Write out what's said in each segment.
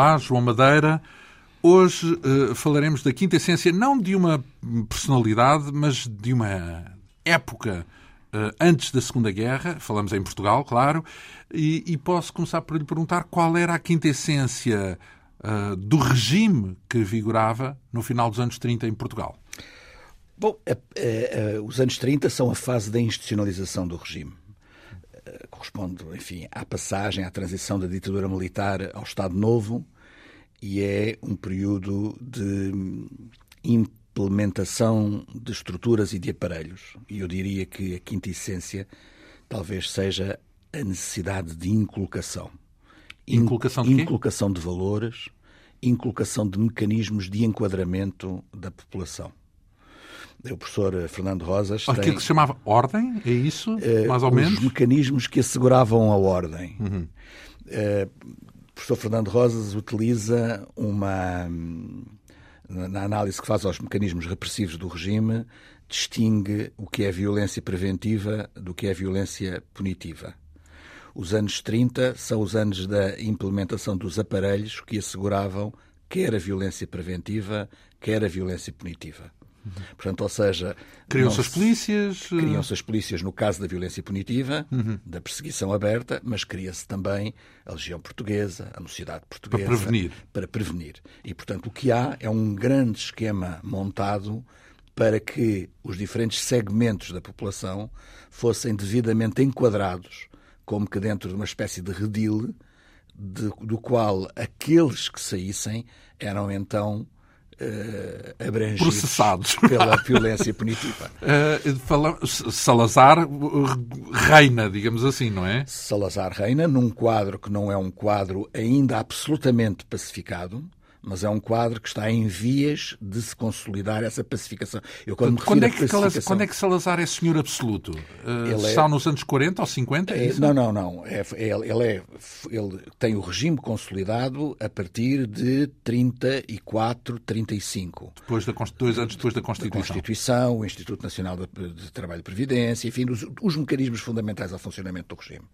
Olá, João Madeira. Hoje uh, falaremos da quinta essência, não de uma personalidade, mas de uma época uh, antes da Segunda Guerra. Falamos em Portugal, claro. E, e, posso começar por lhe perguntar qual era a quinta essência uh, do regime que vigorava no final dos anos 30 em Portugal. Bom, os anos 30 são a fase da institucionalização do regime corresponde, enfim, à passagem, à transição da ditadura militar ao Estado Novo e é um período de implementação de estruturas e de aparelhos. E eu diria que a quinta essência talvez seja a necessidade de inculcação. Inculcação de quê? Inculcação de valores, inculcação de mecanismos de enquadramento da população. O professor Fernando Rosas. Aquilo tem, que se chamava ordem, é isso? Uh, mais ou os menos? Os mecanismos que asseguravam a ordem. Uhum. Uh, o professor Fernando Rosas utiliza uma. Na análise que faz aos mecanismos repressivos do regime, distingue o que é violência preventiva do que é violência punitiva. Os anos 30 são os anos da implementação dos aparelhos que asseguravam quer a violência preventiva, quer a violência punitiva. Portanto, ou seja. Criam-se as polícias. Eh, criam-se as polícias no caso da violência punitiva, uhum. da perseguição aberta, mas cria-se também a Legião Portuguesa, a Mocidade Portuguesa. Para prevenir. Para prevenir. E, portanto, o que há é um grande esquema montado para que os diferentes segmentos da população fossem devidamente enquadrados, como que dentro de uma espécie de redil, de, do qual aqueles que saíssem eram então uh, abrangidos processados pela violência punitiva. Uh, fala, Salazar reina, digamos assim, não é? Salazar reina num quadro que não é um quadro ainda absolutamente pacificado, mas é um quadro que está em vias de se consolidar essa pacificação. Eu, quando, quando, é, que, pacificação... quando é que Salazar é senhor absoluto? Uh, está é... nos anos 40 ou 50? É, é não, não, não. É, é, ele, é, ele tem o regime consolidado a partir de 34, 35. Depois da, dois anos depois da Constituição. A Constituição, o Instituto Nacional de, de Trabalho e Previdência, enfim, os, os mecanismos fundamentais ao funcionamento do regime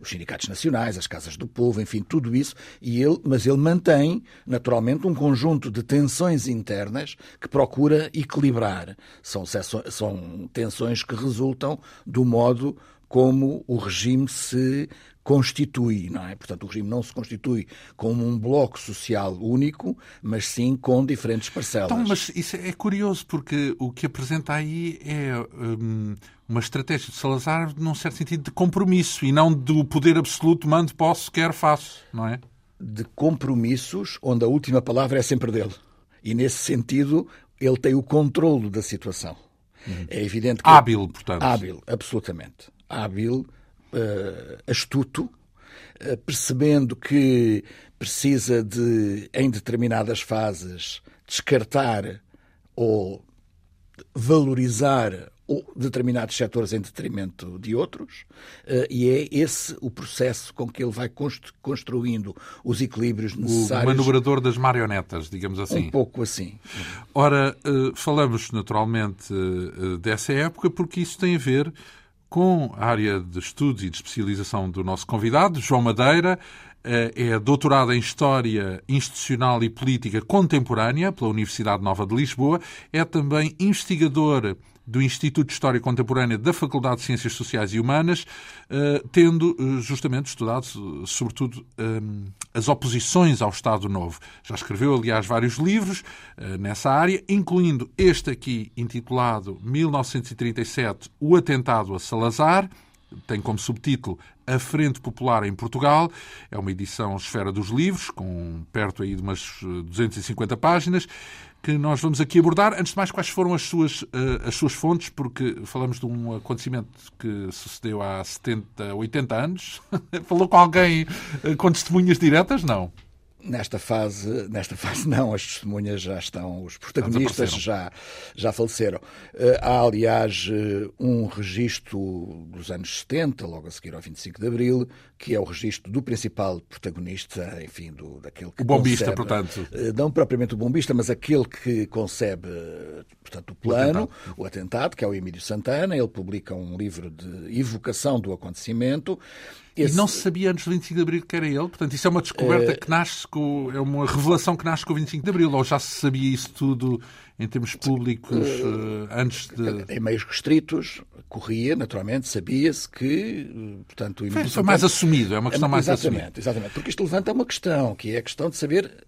os sindicatos nacionais, as casas do povo, enfim, tudo isso, e ele, mas ele mantém, naturalmente, um conjunto de tensões internas que procura equilibrar. São, são tensões que resultam do modo como o regime se constitui, não é? Portanto, o regime não se constitui como um bloco social único, mas sim com diferentes parcelas. Então, mas isso é curioso, porque o que apresenta aí é hum, uma estratégia de Salazar, num certo sentido, de compromisso e não do poder absoluto, mando, posso, quero, faço, não é? De compromissos, onde a última palavra é sempre dele. E, nesse sentido, ele tem o controlo da situação. Uhum. É evidente que... Hábil, portanto. Hábil, absolutamente. Hábil, uh, astuto, uh, percebendo que precisa de, em determinadas fases, descartar ou valorizar determinados setores em detrimento de outros, uh, e é esse o processo com que ele vai construindo os equilíbrios necessários. O manobrador das marionetas, digamos assim. Um pouco assim. Ora, falamos naturalmente dessa época porque isso tem a ver com a área de estudos e de especialização do nosso convidado, João Madeira. É doutorado em História Institucional e Política Contemporânea pela Universidade Nova de Lisboa. É também investigador do Instituto de História Contemporânea da Faculdade de Ciências Sociais e Humanas, eh, tendo eh, justamente estudado, sobretudo, eh, as oposições ao Estado Novo. Já escreveu, aliás, vários livros nessa área, incluindo este aqui, intitulado 1937, O Atentado a Salazar, tem como subtítulo A Frente Popular em Portugal. É uma edição Esfera dos Livros, com perto aí de umas 250 páginas que nós vamos aqui abordar. Antes de mais, quais foram as suas, uh, as suas fontes? Porque falamos de um acontecimento que sucedeu há 70, 80 anos. Falou com alguém uh, com testemunhas diretas? Não. Nesta fase, nesta fase não, as testemunhas já estão, os protagonistas já, já faleceram. Eh, há, aliás, eh, um registro dos anos 70, logo a seguir ao 25 de Abril, que é o registro do principal protagonista, enfim, do, daquele que O bombista, concebe, portanto. Eh, não propriamente o bombista, mas aquele que concebe, portanto, o plano, o atentado, o atentado que é o Emílio Santana. Ele publica um livro de evocação do acontecimento Esse... E não se sabia antes do 25 de Abril que era ele? Portanto, isso é uma descoberta uh... que nasce com. É uma revelação que nasce com o 25 de Abril, ou já se sabia isso tudo em termos públicos uh... antes de. Em meios restritos, corria, naturalmente, sabia-se que. Portanto, foi, foi mais assumido, é uma questão mais exatamente, assumida. Exatamente, porque isto levanta uma questão, que é a questão de saber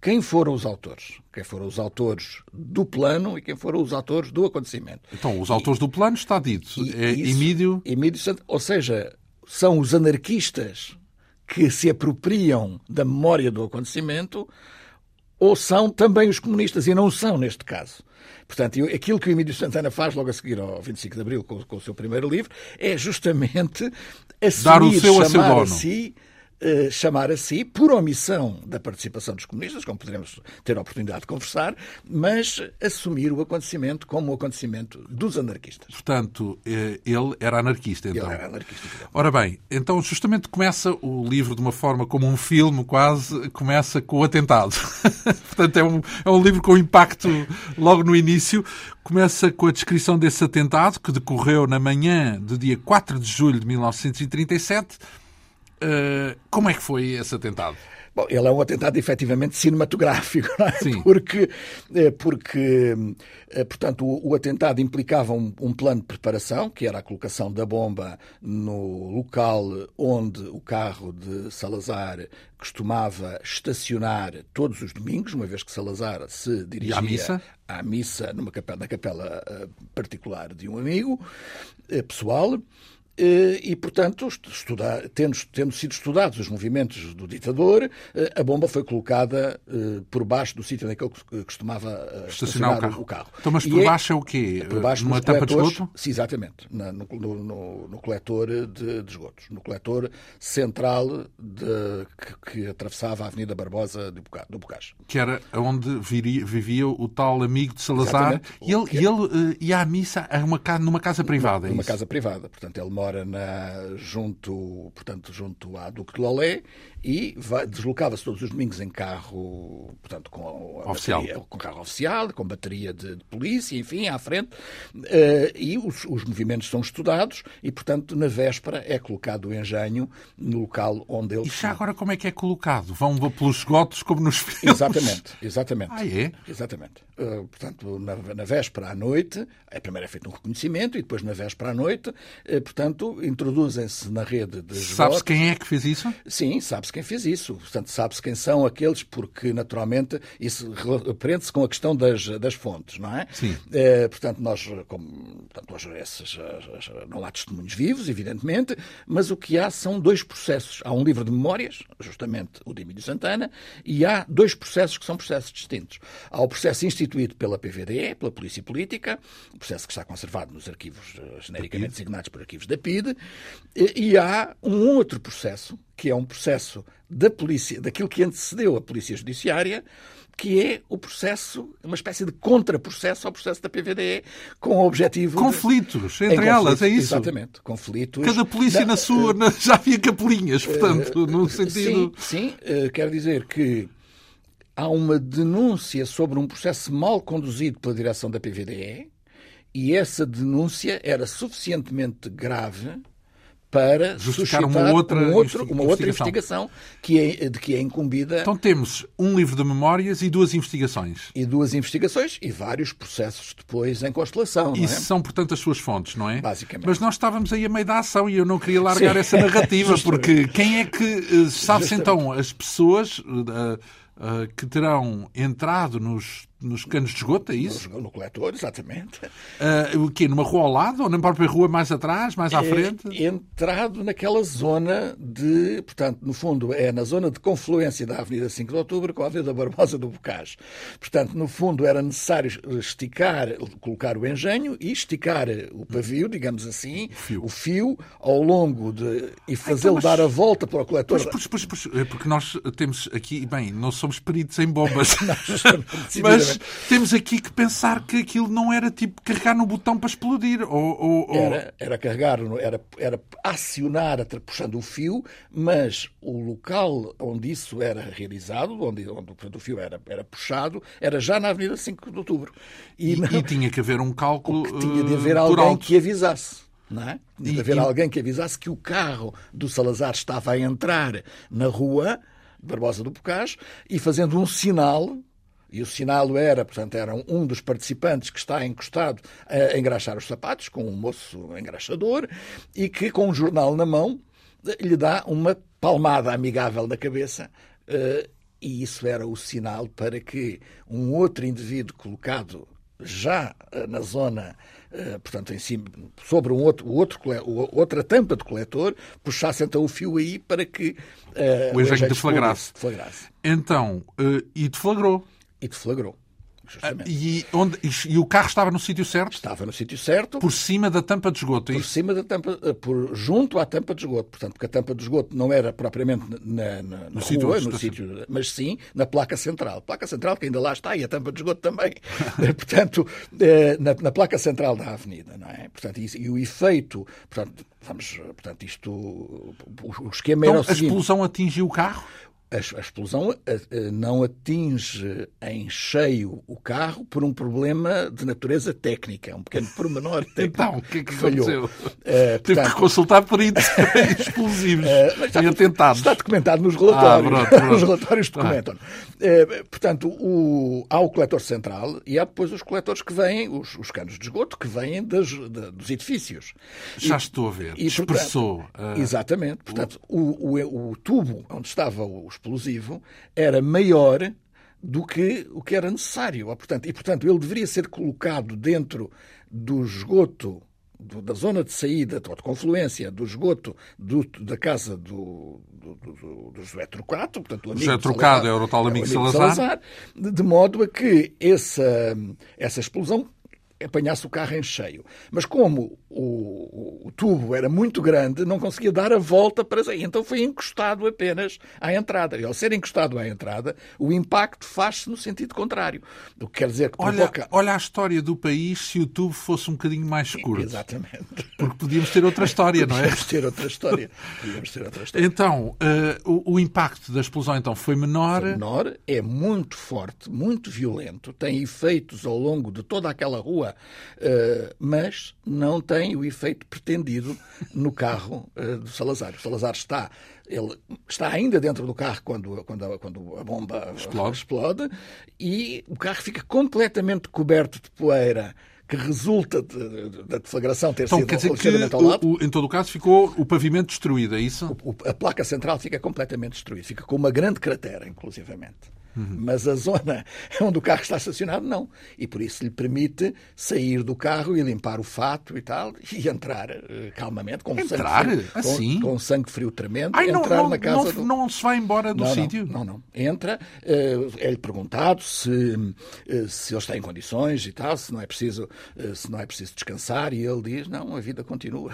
quem foram os autores. Quem foram os autores do plano e quem foram os autores do acontecimento. Então, os autores e, do plano está dito. É Emílio. Emílio Santos, ou seja, são os anarquistas que se apropriam da memória do acontecimento ou são também os comunistas, e não são neste caso. Portanto, aquilo que o Emílio Santana faz logo a seguir ao 25 de Abril, com, com o seu primeiro livro, é justamente assumir, Dar o seu chamar a, a si eh, chamar a si, por omissão da participação dos comunistas, como poderemos ter a oportunidade de conversar, mas assumir o acontecimento como o acontecimento dos anarquistas. Portanto, eh, ele era anarquista, então. Ele era anarquista. Ora bem, então justamente começa o livro de uma forma como um filme, quase, começa com o atentado. Portanto, é um, é um livro com impacto logo no início. Começa com a descrição desse atentado, que decorreu na manhã do dia 4 de julho de 1937 Uh, como é que foi esse atentado? Bom, ele é um atentado efetivamente cinematográfico, não é? Sim. Porque, eh, porque eh, portanto, o, o atentado implicava um, um, plano de preparação, que era a colocação da bomba no local onde o carro de Salazar costumava estacionar todos os domingos, uma vez que Salazar se dirigia à missa, à missa numa capela, na capela particular de um amigo pessoal. Eh, e, portanto, estudar, tendo, tendo, sido estudados os movimentos do ditador, eh, a bomba foi colocada eh, por baixo do sítio onde ele costumava estacionar, o carro. o, carro. Então, mas por é baixo é, é o quê? Por baixo Numa tampa de esgoto? Sim, exatamente. Na, no, no, no, coletor de, de, esgotos. No coletor central de, que, que, atravessava a Avenida Barbosa do Bocage. Que era onde viria, vivia o tal amigo de Salazar. E ele, e ele ia à missa uma, numa casa privada, é Numa casa privada. Portanto, ele mora mora na, junto, portanto, junto à Duque de Lolé e deslocava-se todos os domingos em carro, portanto, com, oficial. Bateria, com carro oficial, com bateria de, de polícia, enfim, à frente, uh, e os, os, movimentos são estudados e, portanto, na véspera é colocado o engenho no local onde ele... E já agora como é que é colocado? Vão pelos esgotos como nos filmes? Exatamente, exatamente. Ah, é? Exatamente. Uh, portanto, na, na, véspera à noite, é primeiro é feito um reconhecimento e depois na véspera à noite, uh, portanto, introduzem-se na rede de Sabe-se quem é que fez isso? Sim, sabe-se quem fez isso. Portanto, sabe-se quem são aqueles, porque, naturalmente, isso prende-se com a questão das, das fontes, não é? Sim. É, portanto, nós, como, portanto, nós esses, não há testemunhos vivos, evidentemente, mas o que há são dois processos. Há um livro de memórias, justamente o de Emílio Santana, e há dois processos que são processos distintos. Há o processo instituído pela PVDE, pela Polícia Política, o processo que está conservado nos arquivos eh, genericamente designados por arquivos da PIDE, e há um outro processo que é um processo da polícia, daquilo que antecedeu a polícia judiciária, que é o processo, uma espécie de contraprocesso ao processo da PVDE, com o objetivo. Conflitos de... entre elas, é isso? Exatamente, conflitos. Cada polícia na sua. Uh, já havia capelinhas, portanto, uh, no sentido. Sim, sim uh, quero dizer que há uma denúncia sobre um processo mal conduzido pela direção da PVDE e essa denúncia era suficientemente grave para justificar uma outra, um outro, uma outra investigação que é, de que é incumbida. Então temos um livro de memórias e duas investigações. E duas investigações e vários processos depois em constelação. Isso é? são, portanto, as suas fontes, não é? Basicamente. Mas nós estávamos aí a meio da ação e eu não queria largar Sim. essa narrativa, porque quem é que. Eh, Sabe-se então as pessoas. Uh, uh, que terão entrado nos, nos canos de esgoto, é isso? No, no coletor, exatamente. Uh, o quê? Numa rua ao lado ou na própria rua mais atrás, mais à é, frente? Entrado naquela zona de, portanto, no fundo, é na zona de confluência da Avenida 5 de Outubro com a Avenida Barbosa do Bocage. Portanto, no fundo, era necessário esticar, colocar o engenho e esticar o pavio, digamos assim, o fio, o fio ao longo de. e fazê-lo então, dar a volta para o coletor. Pois, pois, pois, é porque nós temos aqui, bem, não somos peritos em bombas, mas temos aqui que pensar que aquilo não era tipo carregar no botão para explodir. Ou, ou, Era, era carregar, era, era acionar puxando o fio, mas o local onde isso era realizado, onde, onde o fio era, era puxado, era já na Avenida 5 de Outubro. E, e, não... e tinha que haver um cálculo. tinha de haver alguém que avisasse. Não é? Tinha de haver e, alguém que avisasse que o carro do Salazar estava a entrar na rua Barbosa do Bocage e fazendo um sinal e o sinal era, portanto, era um dos participantes que está encostado a engraxar os sapatos, com um moço engraxador, e que, com um jornal na mão, lhe dá uma palmada amigável na cabeça. Eh, e isso era o sinal para que um outro indivíduo colocado já eh, na zona, eh, portanto, em cima, sobre um outro, outro, outra tampa de coletor, puxasse então o fio aí para que uh, o engenho deflagrasse. deflagrasse. Então, uh, e deflagrou. E deflagrou. Ah, e, onde, e, o carro estava no sítio certo? Estava no sítio certo. Por cima da tampa de esgoto? É por cima da tampa, eh, por, junto à tampa de esgoto. Portanto, porque a tampa de esgoto não era propriamente na, na, na no rua, sítio, no sítio, mas sim na placa central. Placa central que ainda lá está e a tampa de esgoto também. Eh, portanto, eh, na, na, placa central da avenida, não é? Portanto, e, e o efeito, portanto, vamos, portanto, isto, o, o esquema então, era o seguinte. A explosão atingiu o carro? A, explosão não atinge em cheio o carro por um problema de natureza técnica, um pequeno pormenor técnico então, o que é que falhou. Uh, portanto, Teve que consultar peritos explosivos uh, está, atentados. Está documentado nos relatórios. Ah, pronto, pronto. Os relatórios documentam. Uh, portanto, o, há o coletor central e há depois os coletores que vêm, os, os canos de esgoto, que vêm das, de, dos edifícios. Já e, estou a ver. E, Expressou. Portanto, exatamente. Portanto, o, o, o tubo onde estava os explosivo era maior do que o que era necessário. Portanto, e, portanto, ele deveria ser colocado dentro do esgoto, do, da zona de saída, ou de confluência do esgoto do, da casa do, do, do, do José Trocado, portanto, o José Trocado é o tal amigo, é o amigo Salazar. Salazar de, de modo a que essa, essa explosão apanhasse o carro em cheio. Mas como o, o, tubo era muito grande, não conseguia dar a volta para sair. Então foi encostado apenas à entrada. E ao ser encostado à entrada, o impacto faz-se no sentido contrário. O que quer dizer que provoca... olha, olha a história do país se o tubo fosse um bocadinho mais curto. Exatamente. Porque podíamos ter outra história, não é? Podíamos ter outra história. Podíamos ter outra história. Então, uh, o, o, impacto da explosão então foi menor. Foi menor, é muito forte, muito violento, tem efeitos ao longo de toda aquela rua, uh, mas não tem o efeito pretendido no carro uh, do Salazar. O Salazar está, ele está ainda dentro do carro quando, quando, a, quando a bomba explode. explode e o carro fica completamente coberto de poeira que resulta da deflagração ter então, sido quer dizer que, ao lado. O, o, em todo o caso, ficou o pavimento destruído, é isso? O, a placa central fica completamente destruída, fica com uma grande cratera, inclusivamente. Uhum. Mas a zona onde o carro está estacionado, não. E por isso lhe permite sair do carro e limpar o fato e tal, e entrar uh, calmamente, com entrar? sangue frio, assim? com, com sangue frio tremendo, Ai, entrar não, na casa não, do... não se vai embora do não, sítio? Não, não, não. Entra, uh, é-lhe perguntado se, uh, se ele está em condições e tal, se não é preciso, se não é preciso descansar, e ele diz, não, a vida continua.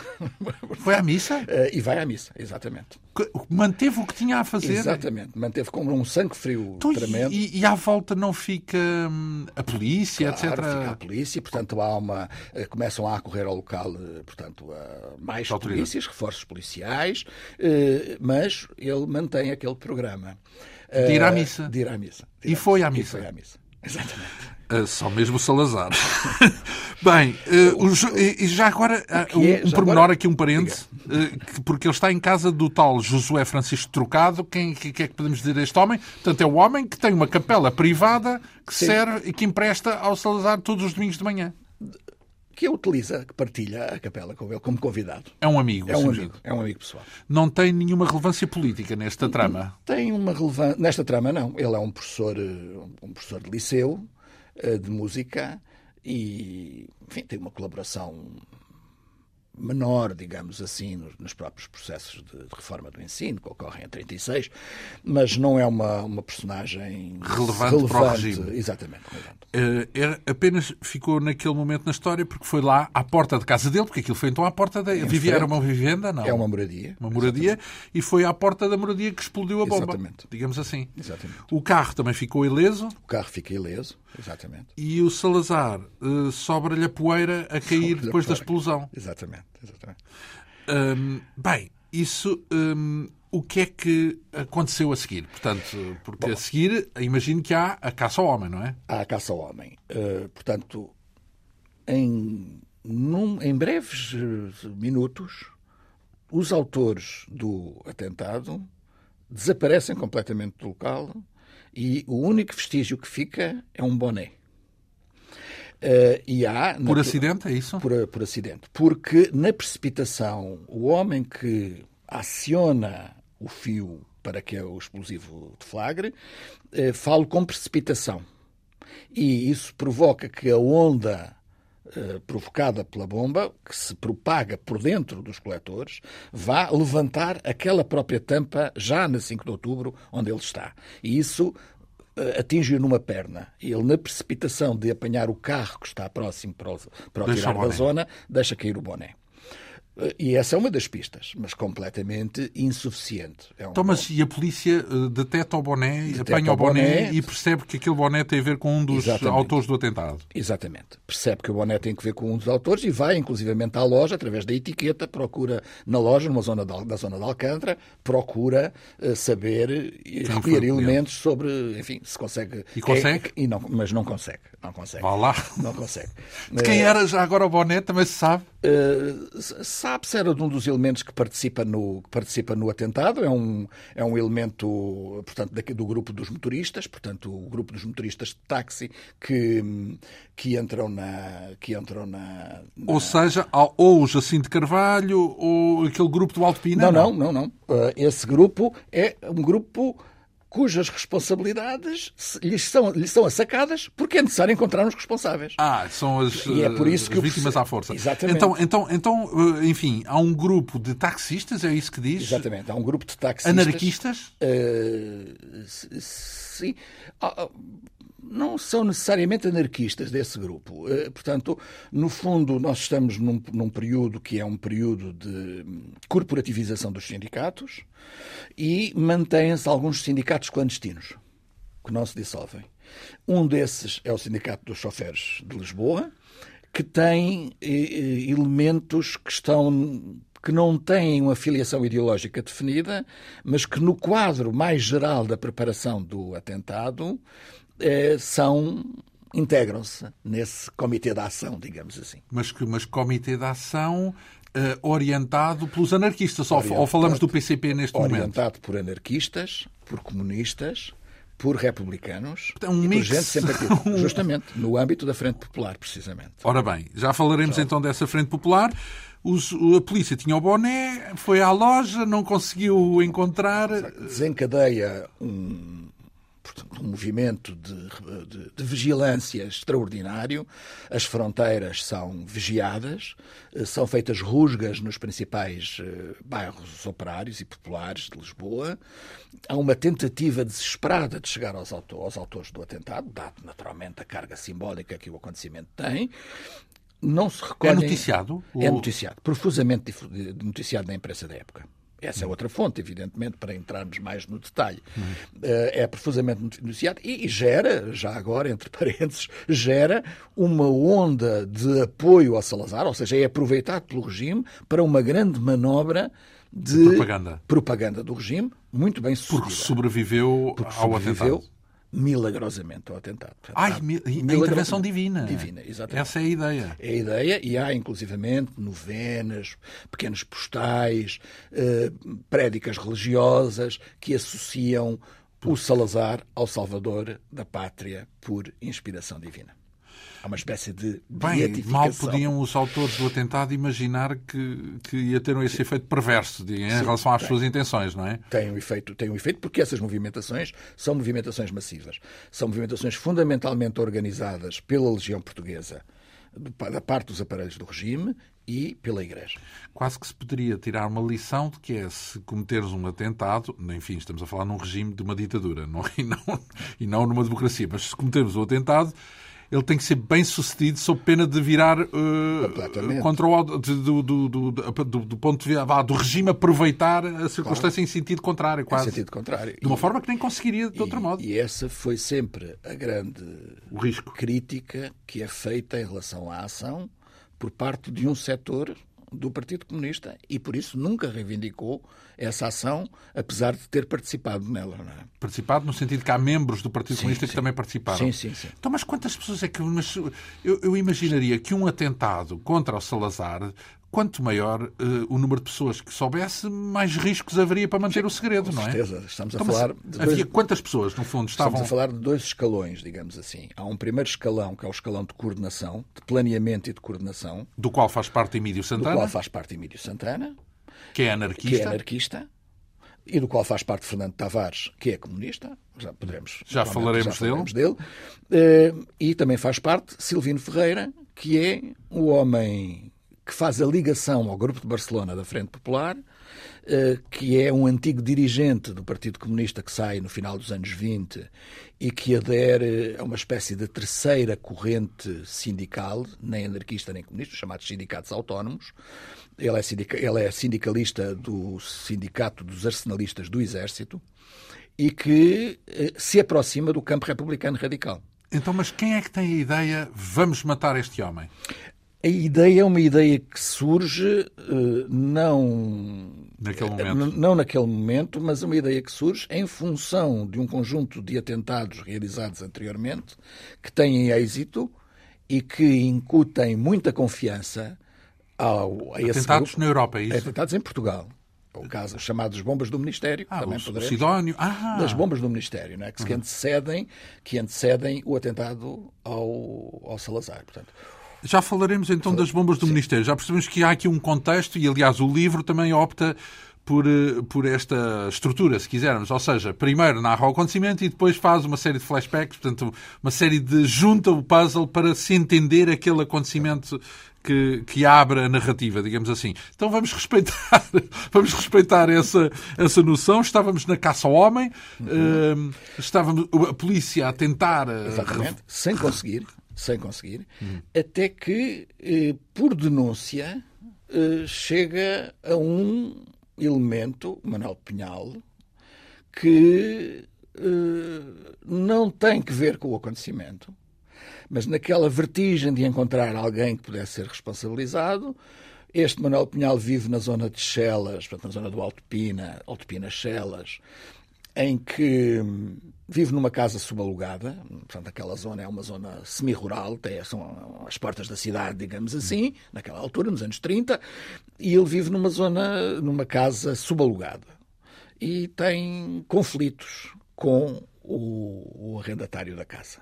Foi à missa? e vai à missa, exatamente. Manteve o que tinha a fazer? Exatamente, manteve com um sangue frio então, tremendo. E, e à volta não fica hum, a polícia, claro, etc? Fica a polícia, portanto há uma, eh, começam a acorrer ao local eh, portanto, mais polícias, reforços policiais, eh, mas ele mantém aquele programa. De ir à missa. De ir à missa. E foi à missa. E foi à missa. Exatamente. Uh, só mesmo Salazar. Bem, uh, os, e já agora, uh, um, é, um pormenor agora? aqui, um parente, porque ele está em casa do tal Josué Francisco Trocado. Quem que, que é que podemos dizer a este homem? Portanto, é o homem que tem uma capela privada que Sim. serve e que empresta ao Salazar todos os domingos de manhã que utiliza, que partilha a capela com ele como convidado. É um amigo. É um amigo, é um amigo pessoal. Não tem nenhuma relevância política nesta trama? Tem uma relevância... Nesta trama, não. Ele é um professor, um professor de liceu, eh, de música e, enfim, tem uma colaboração menor, digamos assim, nos, próprios processos de, reforma do ensino, que ocorrem em 36, mas não é uma, uma personagem relevante, relevante para o regime. Exatamente. Relevante. Uh, apenas ficou naquele momento na história porque foi lá à porta de casa dele, porque aquilo foi então à porta da... Vivia, era uma vivenda, não? É uma moradia. Uma moradia, exatamente. e foi à porta da moradia que explodiu a bomba. Exatamente. Digamos assim. Exatamente. O carro também ficou ileso. O carro fica ileso, exatamente. E o Salazar uh, sobra-lhe a poeira a cair depois da explosão. Exatamente. exatamente. Um, bem, isso... Um, o que é que aconteceu a seguir? Portanto, porque Bom, a seguir, imagino que há a caça ao homem, não é? Há a caça ao homem. Uh, portanto, em num, em breves minutos, os autores do atentado desaparecem completamente do local e o único vestígio que fica é um boné. Uh, e há, por na, acidente, é isso? Por, por acidente. Porque na precipitação, o homem que aciona o fio para que o explosivo deflagre, uh, fala com precipitação. E isso provoca que a onda uh, provocada pela bomba, que se propaga por dentro dos coletores, vá levantar aquela própria tampa já na 5 de outubro, onde ele está. E isso eh, atinge-o numa perna. E ele, na precipitação de apanhar o carro que está próximo para o, para o tirar da zona, deixa cair o boné. E essa é uma das pistas, mas completamente insuficiente. É um então, mas e a polícia eh, deteta o boné, deteta apanha o boné, boné, e percebe que aquele boné tem a ver com um dos Exatamente. autores do atentado? Exatamente. Percebe que o boné tem a ver com um dos autores e vai, inclusivamente, à loja, através da etiqueta, procura na loja, numa zona de, da zona de Alcântara, procura uh, saber e recolher elementos sobre, enfim, se consegue. E consegue? É, e não, mas não consegue. Não consegue. Vá lá. Não consegue. De quem eh, era já agora o boné, também se sabe? Uh, sabe-se era de um dos elementos que participa no, que participa no atentado, é um, é um elemento, portanto, do grupo dos motoristas, portanto, o grupo dos motoristas de táxi que, que entram na... Que entram na, na... Ou seja, ou o Jacinto Carvalho ou aquele grupo do Alto Pina? Não, não, não, não. Uh, esse grupo é um grupo cujas responsabilidades lhes são, lhes são assacadas porque é necessário encontrar os responsáveis. Ah, são as, e é por isso que vítimas à força. Exatamente. Então, então, então, eh, enfim, há um grupo de taxistas, é isso que diz? Exatamente, há um grupo de taxistas. Anarquistas? Uh, sim. Não são necessariamente anarquistas desse grupo. Eh, portanto, no fundo, nós estamos num, num, período que é um período de corporativização dos sindicatos e mantêm-se alguns sindicatos clandestinos que não se dissolvem. Um desses é o Sindicato dos Choferes de Lisboa, que tem eh, eh, elementos que estão que não têm uma filiação ideológica definida, mas que no quadro mais geral da preparação do atentado eh, são integram-se nesse comitê de ação, digamos assim. Mas que mas comitê de ação uh, orientado pelos anarquistas, orientado, ou falamos do PCP neste orientado momento? Orientado por anarquistas, por comunistas, por republicanos é um mix. por gente sem partido. Justamente, no âmbito da Frente Popular, precisamente. Ora bem, já falaremos já. então dessa Frente Popular. Os, a polícia tinha o boné, foi à loja, não conseguiu encontrar. Desencadeia um, portanto, um movimento de, de, de, vigilância extraordinário. As fronteiras são vigiadas, eh, são feitas rusgas nos principais eh, bairros operários e populares de Lisboa. Há uma tentativa desesperada de chegar aos, aos autores do atentado, dado naturalmente a carga simbólica que o acontecimento tem. Não se recolhe. É noticiado? É noticiado, profusamente noticiado na imprensa da época. Essa é outra fonte, evidentemente, para entrarmos mais no detalhe. Uhum. É profusamente noticiado e gera, já agora, entre parênteses, gera uma onda de apoio ao Salazar, ou seja, é aproveitado pelo regime para uma grande manobra de propaganda, propaganda do regime, muito bem sucedida. Porque sobreviveu Porque ao sobreviveu atentado milagrosamente ao atentado. Ai, a intervenção divina. Divina, exatamente. Essa é a ideia. É a ideia, e há inclusivamente novenas, pequenos postais, eh, prédicas religiosas que associam o Salazar ao Salvador da pátria por inspiração divina. Há uma espécie de Bem, mal podiam os autores do atentado imaginar que, que ia ter esse efeito perverso de, em Sim, relação às tem. suas intenções, não é? Tem um, efeito, tem um efeito porque essas movimentações são movimentações massivas. São movimentações fundamentalmente organizadas pela Legião Portuguesa, da parte dos aparelhos do regime e pela Igreja. Quase que se poderia tirar uma lição de que é se cometeres um atentado, enfim, estamos a falar num regime de uma ditadura não, e, não, e não numa democracia, mas se cometermos um atentado, ele tem que ser bem sucedido sob pena de virar uh, contra o do, do, do, do, ponto de vista do regime aproveitar a circunstância claro. em sentido contrário, quase. Em sentido contrário. De uma e, forma que nem conseguiria de outro modo. E essa foi sempre a grande o risco. crítica que é feita em relação à ação por parte de um setor do Partido Comunista e por isso nunca reivindicou essa ação, apesar de ter participado nela. É? Participado no sentido que há membros do Partido sim, Comunista sim. que também participaram. Sim, sim, sim. Então, mas quantas pessoas é que. Mas eu, eu imaginaria que um atentado contra o Salazar quanto maior uh, o número de pessoas que soubesse, mais riscos haveria para manter o segredo, Com não é? certeza. Estamos a então, falar de dois... Havia quantas pessoas, no fundo, estavam... Estamos a falar de dois escalões, digamos assim. Há um primeiro escalão, que é o escalão de coordenação, de planeamento e de coordenação. Do qual faz parte Emílio Santana. Do qual faz parte Emílio Santana. Que é anarquista. Que é anarquista. E do qual faz parte Fernando Tavares, que é comunista. Já poderemos... Já falaremos, já falaremos dele. dele. Uh, e também faz parte Silvino Ferreira, que é o homem que faz a ligação ao Grupo de Barcelona da Frente Popular, eh, que é um antigo dirigente do Partido Comunista que sai no final dos anos 20 e que adere a uma espécie de terceira corrente sindical, nem anarquista nem comunista, chamados sindicatos autónomos. Ele é, sindica... ele é sindicalista do Sindicato dos Arsenalistas do Exército e que eh, se aproxima do campo republicano radical. Então, mas quem é que tem a ideia vamos matar este homem? A ideia é uma ideia que surge uh, não naquele momento. não naquele momento, mas uma ideia que surge em função de um conjunto de atentados realizados anteriormente que têm êxito e que incutem muita confiança ao, a esse Atentados grupo. na Europa, é isso? Atentados em Portugal. O caso chamados bombas do Ministério, ah, também o, poderemos. Sidónio. Ah. Das bombas do Ministério, não é? que, uhum. antecedem, que antecedem o atentado ao, ao Salazar. Portanto, já falaremos então das bombas do Sim. Ministério. Já percebemos que há aqui um contexto e, aliás, o livro também opta por, eh, por esta estrutura, se quisermos. Ou seja, primeiro narra o acontecimento e depois faz uma série de flashbacks, portanto, uma série de junta o puzzle para se entender aquele acontecimento que, que abre a narrativa, digamos assim. Então vamos respeitar, vamos respeitar essa, essa noção. Estávamos na caça ao homem, uhum. uh, estávamos a polícia a tentar. Eh, Exatamente, sem conseguir sem conseguir, uhum. até que, eh, por denúncia, eh, chega a um elemento, Manuel Pinhal, que eh, não tem que ver com o acontecimento, mas naquela vertigem de encontrar alguém que pudesse ser responsabilizado, este Manuel Pinhal vive na zona de Chelas, portanto, na zona do Alto Pina, Alto Pina Chelas, em que vive numa casa subalugada, portanto, aquela zona é uma zona semi-rural, são as portas da cidade, digamos assim, naquela altura, nos anos 30, e ele vive numa zona, numa casa subalugada. E tem conflitos com o, o arrendatário da casa.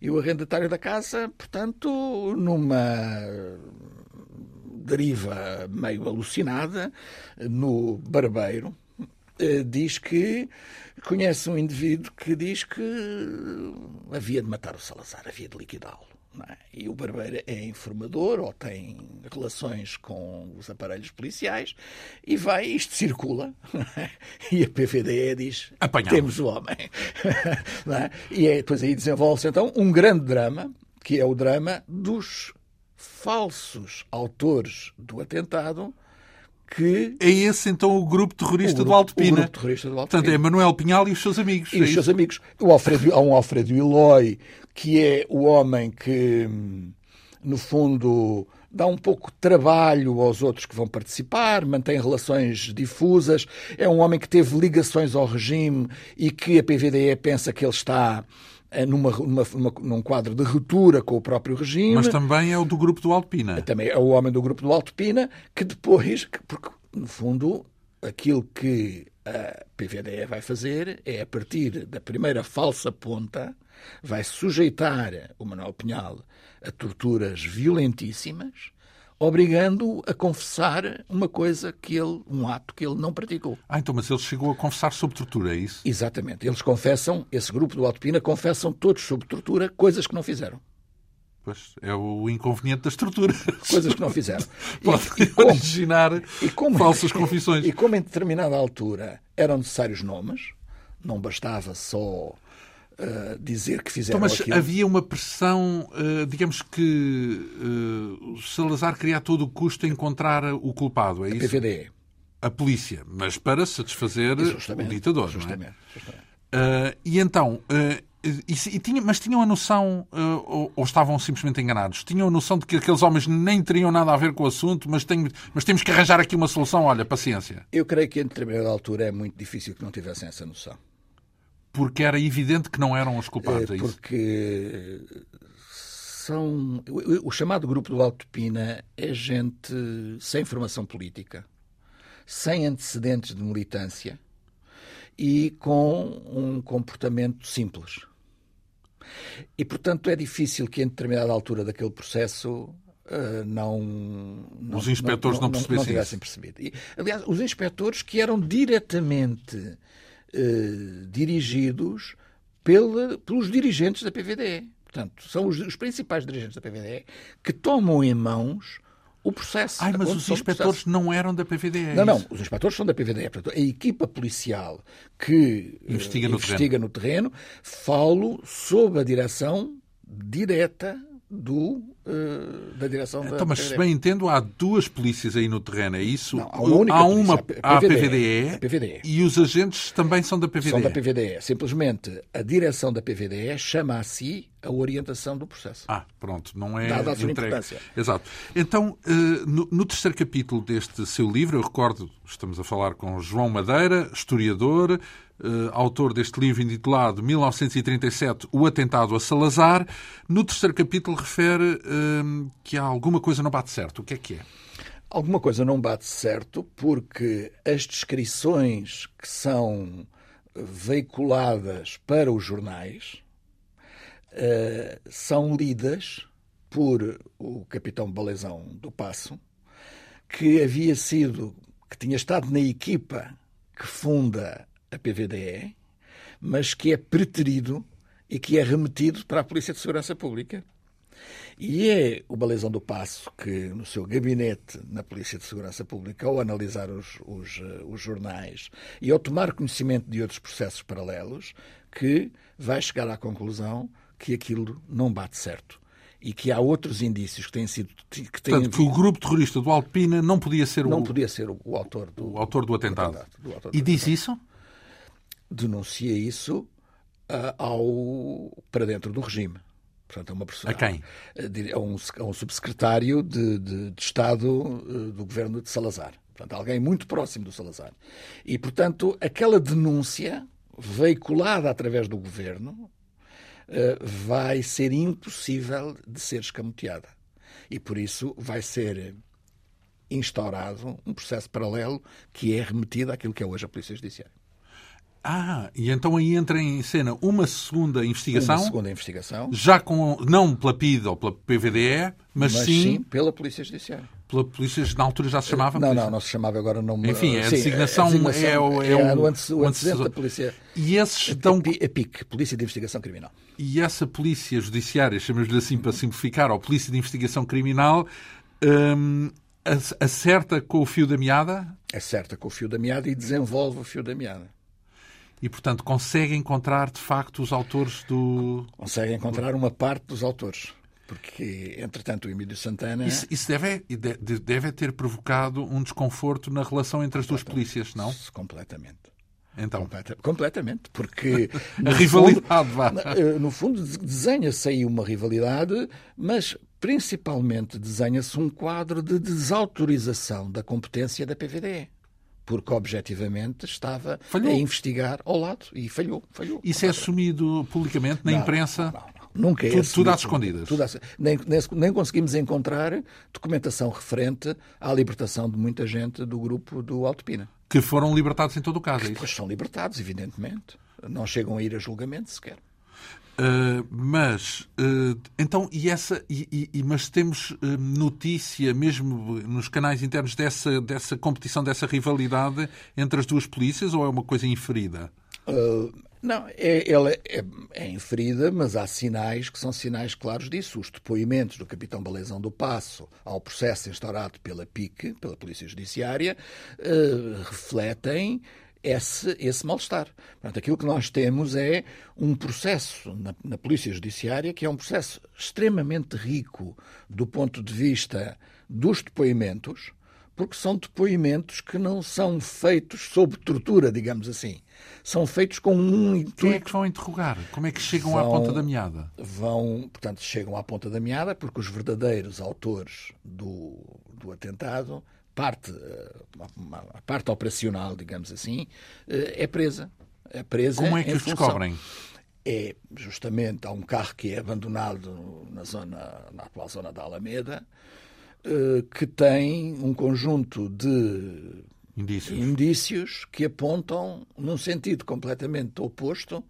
E o arrendatário da casa, portanto, numa deriva meio alucinada, no barbeiro, eh, diz que conhece um indivíduo que diz que havia de matar o Salazar, havia de liquidá-lo. É? E o Barbeiro é informador ou tem relações com os aparelhos policiais e vai, isto circula, é? e a PVDE diz: Apanhamos. temos o homem. É? E é, depois aí desenvolve-se então um grande drama, que é o drama dos falsos autores do atentado que... É esse, então, o grupo terrorista o grupo, do Alto Pina. O grupo terrorista do Alto Portanto, Pina. é Manuel Pinhal e os seus amigos. E é os seus amigos. O Alfredo, há um Alfredo Eloy, que é o homem que, no fundo, dá um pouco de trabalho aos outros que vão participar, mantém relações difusas, é um homem que teve ligações ao regime e que a PVDE pensa que ele está numa, numa, numa, num quadro de ruptura com o próprio regime. Mas também é o do grupo do Alpina. Também é o homem do grupo do Alpina, que depois, porque no fundo, aquilo que a PVDE vai fazer é, a partir da primeira falsa ponta, vai sujeitar o Manuel Pinhal a torturas violentíssimas, obrigando-o a confessar uma coisa que ele, um ato que ele não praticou. Ah, então, mas ele chegou a confessar sob tortura, é isso? Exatamente. Eles confessam, esse grupo do Alto Pina confessam todos sob tortura coisas que não fizeram. Pois, é o inconveniente das torturas. Coisas que não fizeram. Pode e, e como, originar e como, falsas confissões. E como em determinada altura eram necessários nomes, não bastava só Uh, dizer que fizeram então, mas aquilo. havia uma pressão, uh, digamos que uh, Salazar queria a todo o custo encontrar o culpado, é a isso? PVDE. A polícia, mas para satisfazer o ditador, justamente, é? Justamente. e então, E, e tinha, mas tinham a noção, uh, ou, ou, estavam simplesmente enganados? Tinham a noção de que aqueles homens nem teriam nada a ver com o assunto, mas, tem, mas temos que arranjar aqui uma solução? Olha, paciência. Eu creio que em determinada altura é muito difícil que não tivessem essa noção. Porque era evidente que não eram os culpados, é, é Porque são. O, chamado grupo do Alto Pina é gente sem formação política, sem antecedentes de militância e com um comportamento simples. E, portanto, é difícil que em determinada altura daquele processo Uh, não, não, Os inspectores não, não, não, não tivessem percebido. E, aliás, os inspectores que eram diretamente uh, dirigidos pela, pelos dirigentes da PVDE. Portanto, são os, os, principais dirigentes da PVDE que tomam em mãos o processo. Ai, mas os inspectores não eram da PVDE. É não, não, os inspectores são da PVDE. Portanto, a equipa policial que investiga, uh, no, investiga terreno. no terreno, falo sob a direção direta do, uh, da direção então, da Mas se bem entendo, há duas polícias aí no terreno, é isso? Não, há uma, única há uma polícia, a PVDE, PVDE, a PVDE, e os agentes também são da PVDE. São da PVDE. Simplesmente a direção da PVDE chama a si a orientação do processo. Ah, pronto, não é Dada a sua importância. Exato. Então, eh, no, no terceiro capítulo deste seu livro, eu recordo, estamos a falar com João Madeira, historiador, autor deste livro intitulado 1937, O Atentado a Salazar. No terceiro capítulo refere uh, que há alguma coisa não bate certo. O que é que é? Alguma coisa não bate certo porque as descrições que são veiculadas para os jornais uh, são lidas por o capitão Balezão do Passo, que havia sido, que tinha estado na equipa que funda a PVDE, mas que é preterido e que é remetido para a Polícia de Segurança Pública. E é o Balezão do Passo que, no seu gabinete na Polícia de Segurança Pública, ao analisar os, os, eh, os, jornais e ao tomar conhecimento de outros processos paralelos, que vai chegar à conclusão que aquilo não bate certo. E que há outros indícios que têm sido. Que têm... Portanto, que o grupo terrorista do Alpina não podia ser não o. Não podia ser o, o autor do. O autor do atentado. Do atentado do autor do e atentado. diz isso? Denuncia isso uh, ao, para dentro do regime. Portanto, é uma pessoa, a quem? A um, a um subsecretário de, de, de Estado uh, do governo de Salazar. Portanto, alguém muito próximo do Salazar. E, portanto, aquela denúncia veiculada através do governo uh, vai ser impossível de ser escamoteada. E, por isso, vai ser instaurado um processo paralelo que é remetido àquilo que é hoje a Polícia Judiciária. Ah, e então aí entra em cena uma segunda investigação. Uma segunda investigação. Já com, não pela PID ou pela PVDE, mas, mas sim, sim, pela Polícia Judiciária. Pela Polícia, na altura já se chamava? Não, não, não se chamava agora não. Enfim, a, sim, designação, a designação é, o, é, é o, o antecedente da Polícia. E esses estão. A PIC, Polícia de Investigação Criminal. E essa Polícia Judiciária, chamamos-lhe assim para simplificar, ou Polícia de Investigação Criminal, hum, acerta com o fio da meada? Acerta com o fio da meada e desenvolve o fio da meada e, portanto, consegue encontrar, de facto, os autores do... Consegue encontrar uma parte dos autores. Porque, entretanto, o Emílio Santana... Isso, isso deve, deve ter provocado um desconforto na relação entre as duas polícias, não? Completamente. Então. Completa, completamente, porque a rivalidade fundo, eh, no fundo desenha-se aí uma rivalidade, mas principalmente desenha-se um quadro de desautorização da competência da PVDE porque objetivamente estava falhou. a investigar ao lado e falhou. falhou Isso é assumido publicamente na não, imprensa? Não, não, Nunca é tudo, assumido, tudo às escondidas. Tudo, tudo, nem, nem, nem, conseguimos encontrar documentação referente à libertação de muita gente do grupo do Alto Pina. Que foram libertados em todo o caso, é isso? Pois são libertados, evidentemente. Não chegam a ir a julgamento sequer. Uh, mas uh, então e essa e, e, mas temos uh, notícia mesmo nos canais internos dessa dessa competição dessa rivalidade entre as duas polícias ou é uma coisa inferida? Não é, ela é, é inferida mas há sinais que são sinais claros disso. Os depoimentos do capitão Balezão do Passo ao processo instaurado pela PIC pela Polícia Judiciária refletem esse, esse mal-estar. Portanto, aquilo que nós temos é um processo na, na, Polícia Judiciária que é um processo extremamente rico do ponto de vista dos depoimentos, porque são depoimentos que não são feitos sob tortura, digamos assim. são feitos com um intuito. Quem é que vão interrogar? Como é que chegam vão, à ponta da meada? Vão, portanto, chegam à ponta da meada porque os verdadeiros autores do, do atentado, parte, a parte operacional, digamos assim, é presa. É presa Como é que os função. descobrem? É justamente há um carro que é abandonado na zona, na atual zona da Alameda, que tem um conjunto de indícios. indícios que apontam num sentido completamente oposto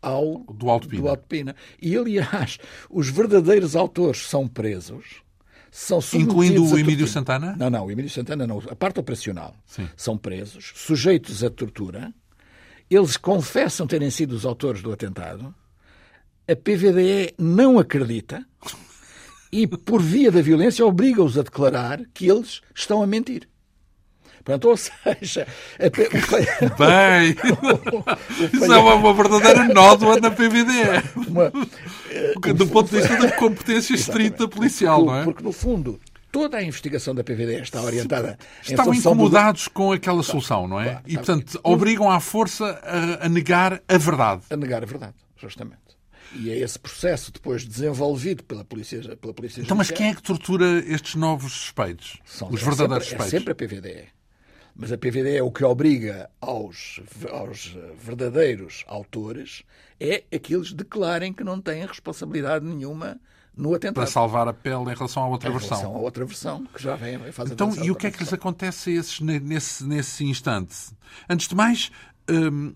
ao do Alto Pina. Do Alto Pina. E, aliás, os verdadeiros autores são presos. São Incluindo o Emílio Santana? Não, não, o Emílio Santana não. A parte operacional. Sim. São presos, sujeitos à tortura. Eles confessam terem sido os autores do atentado. A PVDE não acredita e, por via da violência, obriga-os a declarar que eles estão a mentir. Portanto, ou seja, a... bem, isso é uma, verdadeira nódoa na PVD. Uma... Do ponto de vista da competência estrita policial, porque, não é? Porque, no fundo, toda a investigação da PVD está orientada. Estavam incomodados do... com aquela solução, não é? E, portanto, obrigam à força a, a negar a verdade. A negar a verdade, justamente. E é esse processo depois desenvolvido pela Polícia, pela polícia Então, mas quem é que tortura estes novos suspeitos? São, Os verdadeiros é sempre, suspeitos? É sempre a PVDE. Mas a PVD é o que obriga aos, aos verdadeiros autores é que eles declarem que não têm responsabilidade nenhuma no atentado. Para salvar a pele em relação à outra em versão. Em relação à outra versão, que já vem faz Então, e o que é que lhes acontece a esses nesse, nesse instante? Antes de mais, Hum,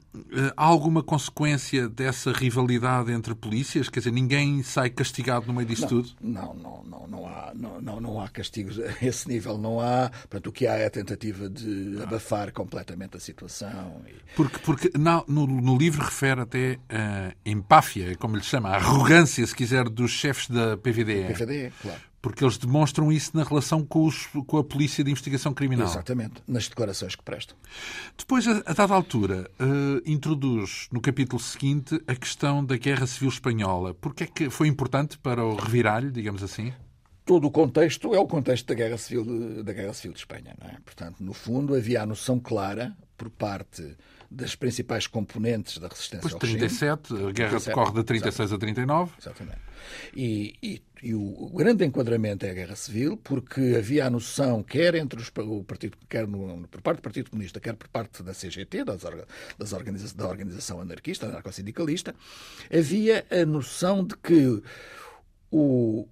há alguma consequência dessa rivalidade entre polícias? Quer dizer, ninguém sai castigado no meio disso não, tudo? Não, não, não, não, há, não, não, não há castigos a esse nível. Não há. Portanto, o que há é a tentativa de abafar completamente a situação. E... Porque, porque no, no, livro refere até a empáfia, como lhe chama, a arrogância, se quiser, dos chefes da PVDE. PVDE, claro porque eles demonstram isso na relação com, os, com, a Polícia de Investigação Criminal. Exatamente, nas declarações que prestam. Depois, a, a dada altura, uh, introduz no capítulo seguinte a questão da Guerra Civil Espanhola. Porque é que foi importante para o reviralho, digamos assim? Todo o contexto é o contexto da Guerra Civil de, da Guerra Civil de Espanha. É? Portanto, no fundo, havia a noção clara por parte das principais componentes da resistência pois, ao 37, regime. a guerra 37, decorre de 36 exatamente. a 39. Exatamente. E, e, e o, grande enquadramento é a guerra civil, porque havia a noção, quer entre os, o partido, quer no, por parte do Partido Comunista, quer por parte da CGT, das, das organiza, da organização anarquista, anarcossindicalista, havia a noção de que o,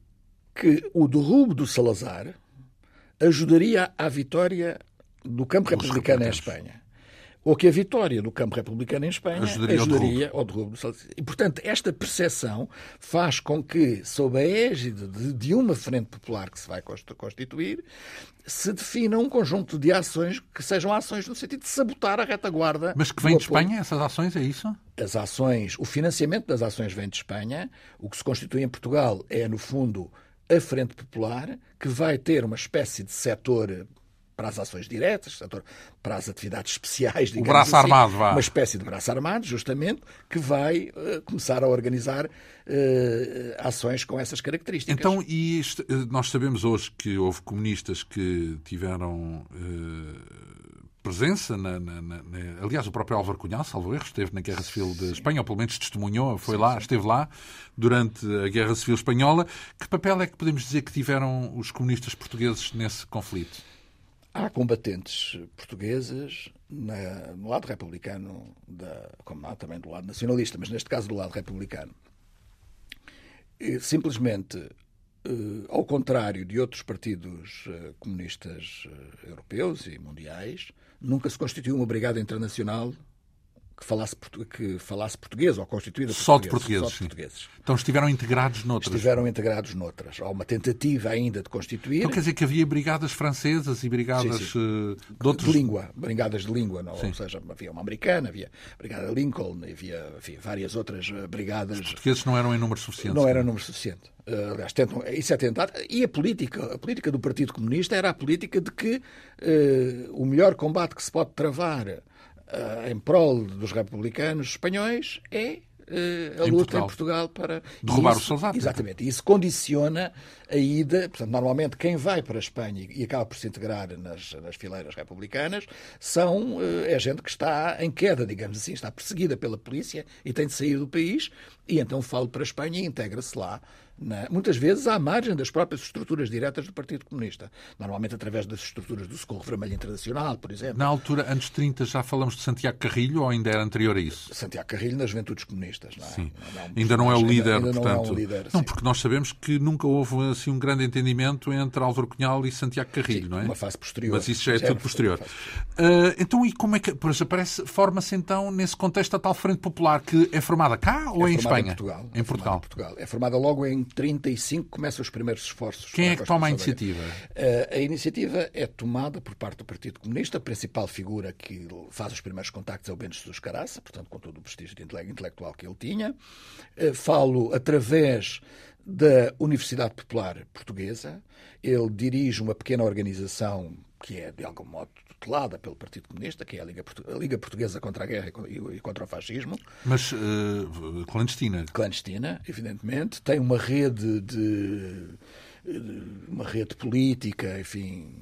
que o derrubo do Salazar ajudaria à vitória do campo republicano em Espanha ou que a vitória do campo republicano em Espanha ajudaria, ajudaria ao derrubo. E, portanto, esta percepção faz com que, sob a égide de, de, uma frente popular que se vai constituir, se defina um conjunto de ações que sejam ações no sentido de sabotar a retaguarda. Mas que vem de Espanha, essas ações, é isso? As ações, o financiamento das ações vem de Espanha. O que se constitui em Portugal é, no fundo, a Frente Popular, que vai ter uma espécie de setor para as ações diretas, para as atividades especiais, digamos o braço assim, armado, vá. uma espécie de braço armado, justamente, que vai uh, começar a organizar uh, ações com essas características. Então, e isto, eh, nós sabemos hoje que houve comunistas que tiveram uh, presença, na, na, na, aliás, o próprio Álvaro Cunhal, salvo erro, esteve na Guerra Civil de Espanha, ou pelo menos testemunhou, foi sim, lá, sim. esteve lá durante a Guerra Civil Espanhola. Que papel é que podemos dizer que tiveram os comunistas portugueses nesse conflito? Há combatentes portugueses na, no lado republicano, da, como há também do lado nacionalista, mas neste caso do lado republicano. E, simplesmente, eh, ao contrário de outros partidos eh, comunistas eh, europeus e mundiais, nunca se constituiu uma brigada internacional que falasse, que falasse português ou constituída por só portugueses. De portugueses, só de portugueses. Então estiveram integrados noutras. Estiveram integrados noutras. Há uma tentativa ainda de constituir. Então quer dizer que havia brigadas francesas e brigadas sim, sim. de outros... De língua, brigadas de língua. Não? Ou seja, havia uma americana, havia a brigada Lincoln, havia enfim, várias outras eh, brigadas. Os portugueses não eram em número suficiente. Não era número suficiente. Uh, aliás, tentam, isso é tentado. E a política, a política do Partido Comunista era a política de que uh, o melhor combate que se pode travar uh, em prol dos republicanos espanhóis é uh, a em luta Portugal. em Portugal para derrubar isso, os Salazar. Exatamente. Isso condiciona a ida. Portanto, normalmente quem vai para a Espanha e acaba por se integrar nas, nas fileiras republicanas são uh, é gente que está em queda, digamos assim, está perseguida pela polícia e tem de sair do país e então falo para a Espanha e integra-se lá na, muitas vezes à margem das próprias estruturas diretas do Partido Comunista. Normalmente através das estruturas do Socorro Vermelho Internacional, por exemplo. Na altura, de 30, já falamos de Santiago Carrilho ou ainda era anterior a isso? Santiago Carrilho nas Juventudes Comunistas, não é? Sim. Não, não, ainda não é o líder, ainda, ainda portanto. Não, é um líder, não, porque nós sabemos que nunca houve assim, um grande entendimento entre Álvaro Cunhal e Santiago Carrilho, Sim, não é? Uma fase posterior. Mas isso já é, tudo posterior. Uh, então, e como é que. Pois aparece, forma-se então nesse contexto a tal Frente Popular que é formada cá ou é em Espanha? Em Portugal. Em Portugal. Em Portugal. É formada logo em 35 começam os primeiros esforços. Quem é que toma a iniciativa? Uh, a iniciativa é tomada por parte do Partido Comunista. A principal figura que faz os primeiros contactos é o Bento Jesus Caraça, portanto, com todo o prestígio intelectual que ele tinha. Uh, falo através da Universidade Popular Portuguesa. Ele dirige uma pequena organização que é, de algum modo, tutelada pelo Partido Comunista, que é a Liga, a Liga Portuguesa contra a Guerra e contra o Fascismo. Mas uh, clandestina? Clandestina, evidentemente. Tem uma rede de, de uma rede política, enfim,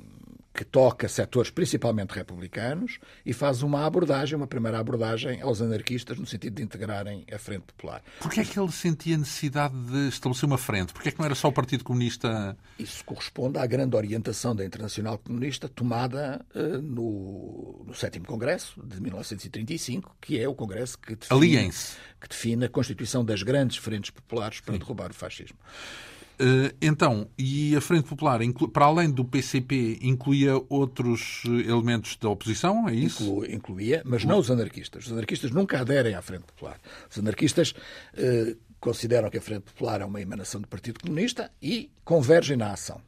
que toca setores principalmente republicanos e faz uma abordagem, uma primeira abordagem aos anarquistas no sentido de integrarem a Frente Popular. Porquê é que ele sentia necessidade de estabelecer uma frente? Porquê é que não era só o Partido Comunista? Isso corresponde à grande orientação da Internacional Comunista tomada uh, no, no sétimo Congresso de 1935, que é o Congresso que define, que define a constituição das grandes frentes populares para Sim. derrubar o fascismo. Eh, então, e a Frente Popular, para além do PCP, incluía outros eh, elementos da oposição, é isso? Inclu, incluía, mas não os anarquistas. Os anarquistas nunca aderem à Frente Popular. Os anarquistas eh, consideram que a Frente Popular é uma emanação do Partido Comunista e convergem na ação.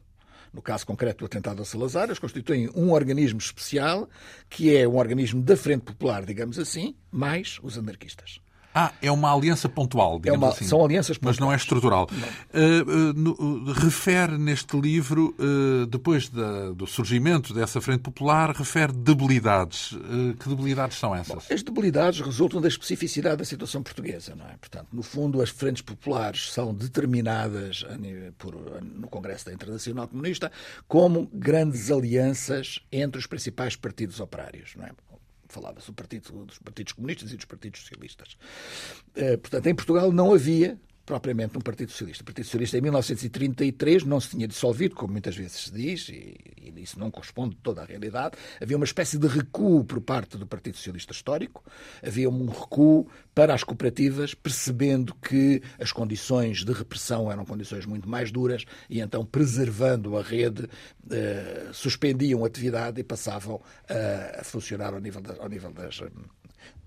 No caso concreto do atentado a Salazar, eles constituem um organismo especial, que é um organismo da Frente Popular, digamos assim, mais os anarquistas. Ah, é uma aliança pontual, digamos é uma, assim. São alianças pontuais. Mas não é estrutural. Uh, uh, no, refere neste livro, uh, depois da, do surgimento dessa Frente Popular, refere debilidades. que debilidades são essas? Bom, as debilidades resultam da especificidade da situação portuguesa, não é? Portanto, no fundo, as frentes populares são determinadas por, no Congresso da Internacional Comunista como grandes alianças entre os principais partidos operários, não é? Falava-se do partido, dos partidos comunistas e dos partidos socialistas. Eh, portanto, em Portugal não havia propriamente um Partido Socialista. O Partido Socialista em 1933 não se tinha dissolvido, como muitas vezes se diz, e, e isso não corresponde toda a realidade. Havia uma espécie de recuo por parte do Partido Socialista Histórico, havia um recuo para as cooperativas, percebendo que as condições de repressão eram condições muito mais duras e então, preservando a rede, eh, suspendiam a atividade e passavam a, a funcionar ao nível, da, ao nível das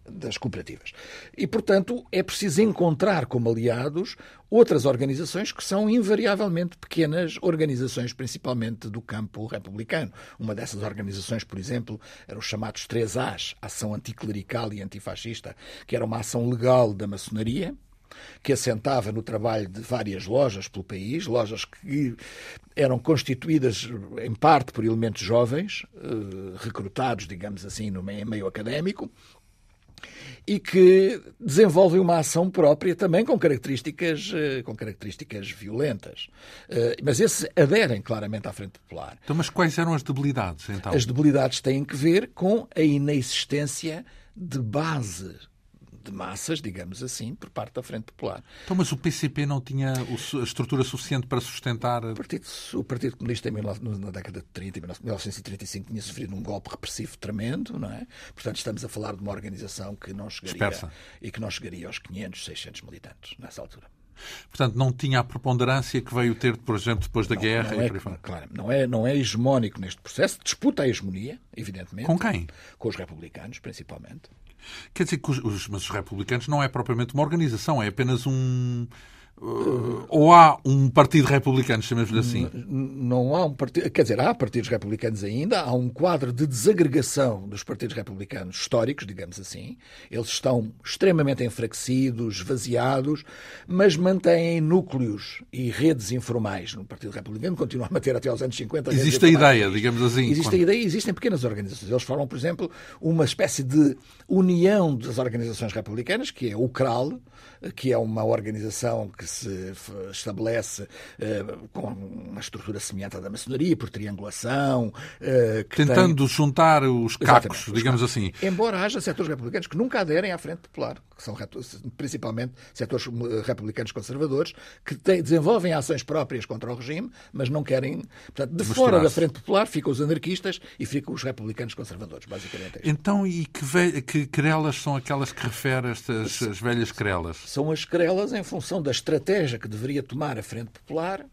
das cooperativas. E, portanto, é preciso encontrar como aliados outras organizações que são invariavelmente pequenas organizações, principalmente do campo republicano. Uma dessas organizações, por exemplo, eram os chamados 3As, Ação Anticlerical e Antifascista, que era uma ação legal da maçonaria, que assentava no trabalho de várias lojas pelo país, lojas que eram constituídas em parte por elementos jovens, eh, recrutados, digamos assim, no meio académico, e que desenvolvem uma ação própria também com características, eh, com características violentas. Eh, mas esses aderem claramente à Frente Popular. Então, mas quais eram as debilidades, então? As debilidades têm que ver com a inexistência de base de massas, digamos assim, por parte da Frente Popular. Então, mas o PCP não tinha a estrutura suficiente para sustentar. O Partido, o Partido Comunista, na década de 30, 1935, tinha sofrido um golpe repressivo tremendo, não é? Portanto, estamos a falar de uma organização que não chegaria. Dispersa. E que não chegaria aos 500, 600 militantes nessa altura. Portanto, não tinha a preponderância que veio ter, por exemplo, depois da não, guerra. Não é, claro, não é, não é hegemónico neste processo. Disputa a hegemonia, evidentemente. Com quem? Com os republicanos, principalmente. Quer dizer que os, os, mas os republicanos não é propriamente uma organização, é apenas um Ou há um partido republicano, chamemos-lhe assim? Não há um partido. Quer dizer, há partidos republicanos ainda, há um quadro de desagregação dos partidos republicanos históricos, digamos assim. Eles estão extremamente enfraquecidos, esvaziados, mas mantêm núcleos e redes informais no Partido Republicano, continuam a manter até aos anos 50. Existe a ideia, digamos assim. Existe quando... a ideia, existem pequenas organizações. Eles formam, por exemplo, uma espécie de união das organizações republicanas, que é o CRAL, que é uma organização que se estabelece uh, com uma estrutura semelhante à da maçonaria, por triangulação. Uh, Tentando tem... juntar os cacos, Exatamente, digamos os assim. Embora haja setores republicanos que nunca aderem à Frente Popular, que são principalmente setores eh, republicanos conservadores, que têm, desenvolvem ações próprias contra o regime, mas não querem. Portanto, de fora da Frente Popular ficam os anarquistas e ficam os republicanos conservadores, basicamente. É então, e que, ve... que querelas são aquelas que refere estas as velhas querelas? São as querelas em função da estratégia que deveria tomar a Frente Popular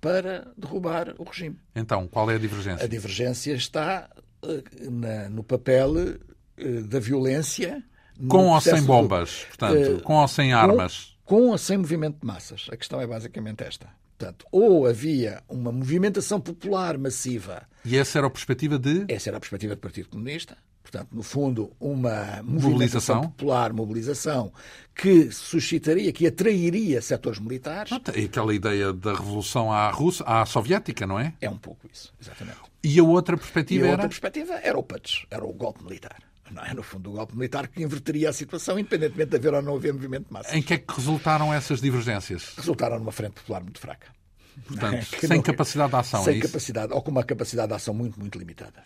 para derrubar o regime. Então, qual é a divergência? A divergência está uh, na, no papel uh, da violência. Com ou sem bombas, portanto, uh, com ou sem armas? Com, com ou sem movimento de massas. A questão é basicamente esta. Portanto, ou havia uma movimentação popular massiva. E essa era a perspectiva de? Essa era a perspectiva do Partido Comunista portanto, no fundo, uma mobilização popular, mobilização, que suscitaria, que atrairia setores militares. E aquela ideia da revolução à, Rússia, à soviética, não é? É um pouco isso, exatamente. E a outra perspectiva e a era? outra perspectiva era o PUTS, era o golpe militar. Não é, no fundo, o golpe militar que inverteria a situação, independentemente de haver ou não haver movimento de massa. Em que é que resultaram essas divergências? Resultaram numa frente popular muito fraca. Portanto, é? sem não, capacidade de ação, Sem é capacidade, ou com uma capacidade de ação muito, muito limitada.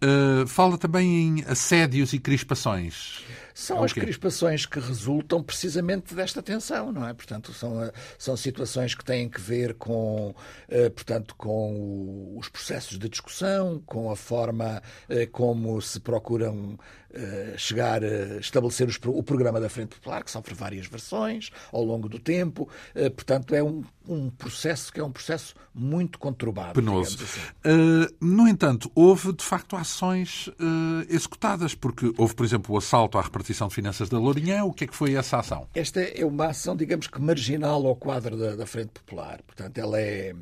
Uh, fala também em assédios e crispações. São as crispações que resultam precisamente desta tensão, não é? Portanto, são, eh, são situações que têm que ver com, uh, portanto, com os processos de discussão, com a forma como se procuram eh, chegar a estabelecer os, o programa da Frente Popular, que sofre várias versões ao longo do tempo. Uh, portanto, é um, um, processo que é um processo muito conturbado. Penoso. Assim. Uh, no entanto, houve de facto ações executadas, porque houve, por exemplo, o assalto à repartição de finanças da Lourinhã. O que é que foi essa ação? Esta é uma ação, digamos que marginal ao quadro da, da Frente Popular. Portanto, ela é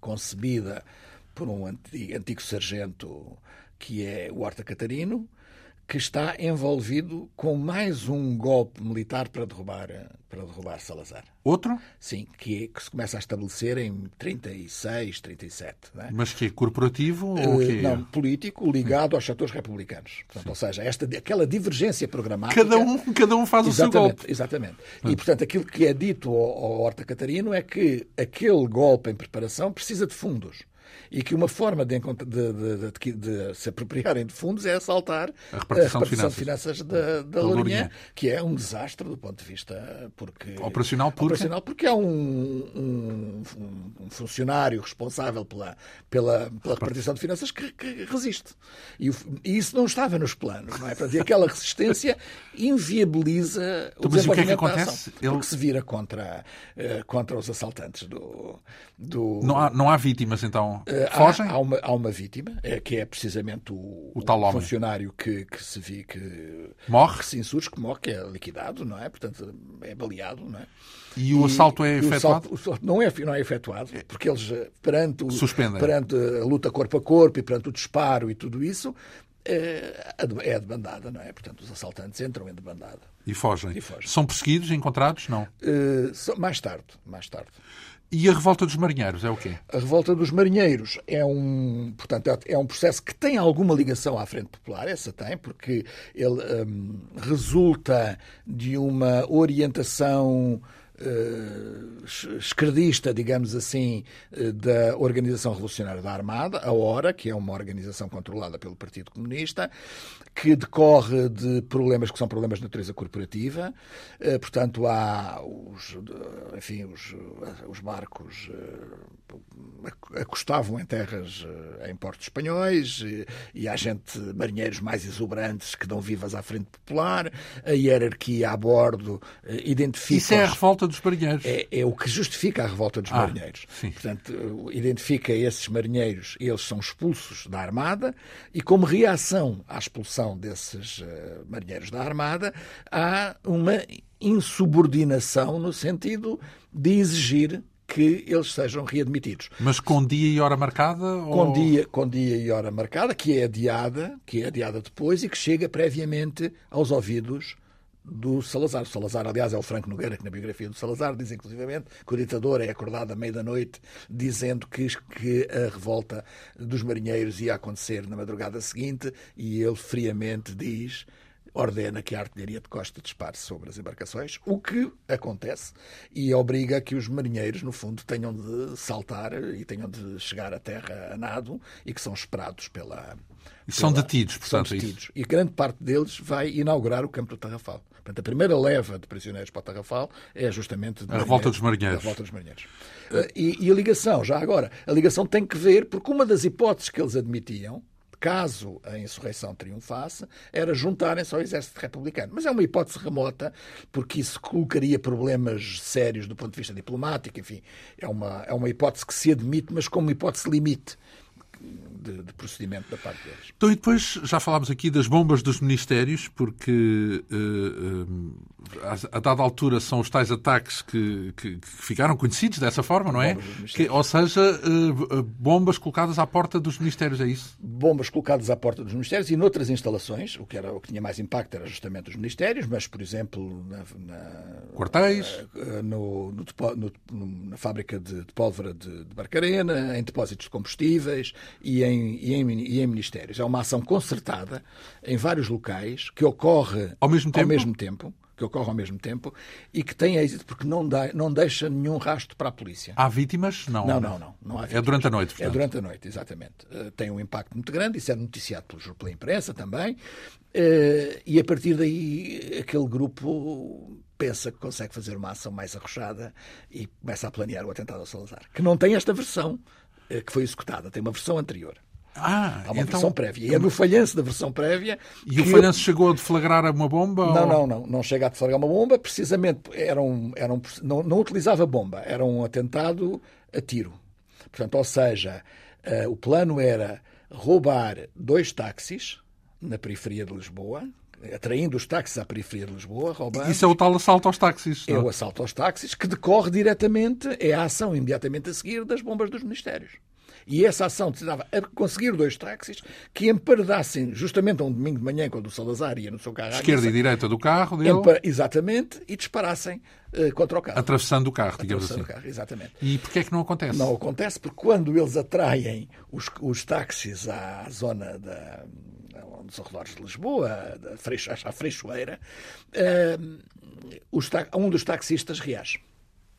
concebida por um antigo, antigo sargento que é o Horta Catarino, que está envolvido com mais um golpe militar para derrubar, para derrubar Salazar. Outro? Sim, que, é, que se começa a estabelecer em 36, 37. Não é? Mas que é corporativo uh, ou que Não, político ligado aos setores republicanos. Portanto, ou seja, esta, aquela divergência programática... Cada um, cada um faz o seu golpe. Exatamente. E, portanto, aquilo que é dito ao, ao Horta Catarino é que aquele golpe em preparação precisa de fundos e que uma forma de, de, de, de se apropriarem de fundos é assaltar a repartição, a repartição de finanças, de finanças da, da Lourinhã, que é um desastre do ponto de vista porque, operacional, porque... operacional porque é um, um, um funcionário responsável pela, pela, pela repartição de finanças que, que resiste. E, e, isso não estava nos planos, não é? Portanto, e aquela resistência inviabiliza o então, Mas o que é que acontece? Ele... Porque se vira contra, uh, contra os assaltantes do... do... Não, há, não há vítimas, então? Uh, Fogem? Há, há, uma, há uma vítima, é, que é precisamente o, o, tal funcionário que, que se vi que morre, que se insurge, que morre, que é liquidado, não é? Portanto, é baleado, não é? E, o assalto é efetuado? O assalto, não, é, não é efetuado, porque eles, eh, perante, o, perante a luta corpo a corpo e perante o disparo e tudo isso, é, é de bandada, não é? Portanto, os assaltantes entram em debandada. E fogem. E fogem. São perseguidos, encontrados? Não. Uh, mais tarde, mais tarde. E a revolta dos marinheiros é o quê? A revolta dos marinheiros é um, portanto, é um processo que tem alguma ligação à Frente Popular, essa tem, porque ele um, resulta de uma orientação esquerdista, digamos assim, uh, da Organização Revolucionária da Armada, a HORA, que é uma organização controlada pelo Partido Comunista, que decorre de problemas que são problemas de natureza corporativa. Uh, portanto, há os, enfim, os, os barcos acostavam em terras, em portos espanhóis, e, e há gente, marinheiros mais exuberantes que dão vivas à frente popular, a hierarquia a bordo identifica... Isso é a revolta dos marinheiros. É, é, o que justifica a revolta dos ah, marinheiros. Sim. Portanto, identifica esses marinheiros, eles são expulsos da Armada e, como reação à expulsão desses uh, marinheiros da Armada, há uma insubordinação no sentido de exigir que eles sejam readmitidos. Mas com dia e hora marcada? Com, ou... dia, com dia e hora marcada, que é adiada, que é adiada depois e que chega previamente aos ouvidos do Salazar. O Salazar, aliás, é o Franco Nogueira, que na biografia do Salazar diz inclusivamente que o ditador é acordado à meia da noite dizendo que, que a revolta dos marinheiros ia acontecer na madrugada seguinte e ele friamente diz ordena que a artilharia de costa dispare sobre as embarcações, o que acontece e obriga que os marinheiros, no fundo, tenham de saltar e tenham de chegar à terra a nado e que são esperados pela. E são pela, detidos, portanto. São detidos. Isso. E grande parte deles vai inaugurar o campo do Tarrafal. Portanto, a primeira leva de prisioneiros para o Tarrafal é justamente a revolta dos marinheiros. A revolta dos marinheiros. E, e a ligação, já agora, a ligação tem que ver, porque uma das hipóteses que eles admitiam caso a insurreição triunfasse, era juntarem-se ao exército republicano. Mas é uma hipótese remota, porque isso colocaria problemas sérios do ponto de vista diplomático, enfim, é uma, é uma hipótese que se admite, mas como hipótese limite de, de, procedimento da parte deles. Então, e depois já falámos aqui das bombas dos ministérios, porque uh, uh, a, a, dada altura são os tais ataques que, que, que ficaram conhecidos dessa forma, não é? Que, ou seja, uh, bombas colocadas à porta dos ministérios, é isso? Bombas colocadas à porta dos ministérios e noutras instalações, o que, era, o que tinha mais impacto era justamente os ministérios, mas, por exemplo, na. na Quartéis? No, no, no, na fábrica de, de pólvora de, de Barcarena, em depósitos de combustíveis e em, e, em, e em ministérios. É uma ação concertada em vários locais que ocorre ao mesmo tempo, ao mesmo tempo que ocorre ao mesmo tempo e que tem êxito porque não, dá, não deixa nenhum rastro para a polícia. Há vítimas? Não. Não, não, não. não é durante a noite, portanto. É durante a noite, exatamente. Uh, tem um impacto muito grande, isso é noticiado pela, pela imprensa também. Uh, e a partir daí aquele grupo pensa que consegue fazer uma ação mais arrochada e começa a planear o atentado ao Salazar, que não tem esta versão que foi executada, tem uma versão anterior. Ah, Há uma então... versão prévia. E é no falhanço da versão prévia. E o falhanço chegou a deflagrar uma bomba? Não, ou... não, não. Não chega a deflagrar uma bomba. Precisamente, era um, era um, não, não utilizava bomba. Era um atentado a tiro. Portanto, ou seja, uh, o plano era roubar dois táxis na periferia de Lisboa, atraindo os táxis à periferia de Lisboa, roubando. Isso é o tal assalto aos táxis. É não? o assalto aos táxis, que decorre diretamente, é a ação imediatamente a seguir das bombas dos ministérios. E essa ação destinava a conseguir dois táxis que emparedassem justamente a um domingo de manhã, quando o Salazar ia no seu carro. Esquerda e direita do carro dele. Exatamente, e disparassem uh, contra o carro. Atravessando o carro, digamos Atravessando assim. O carro, exatamente. E porquê é que não acontece? Não acontece porque quando eles atraem os, os táxis à zona da dos arredores de Lisboa, à Freixoeira, uh, um dos taxistas reage.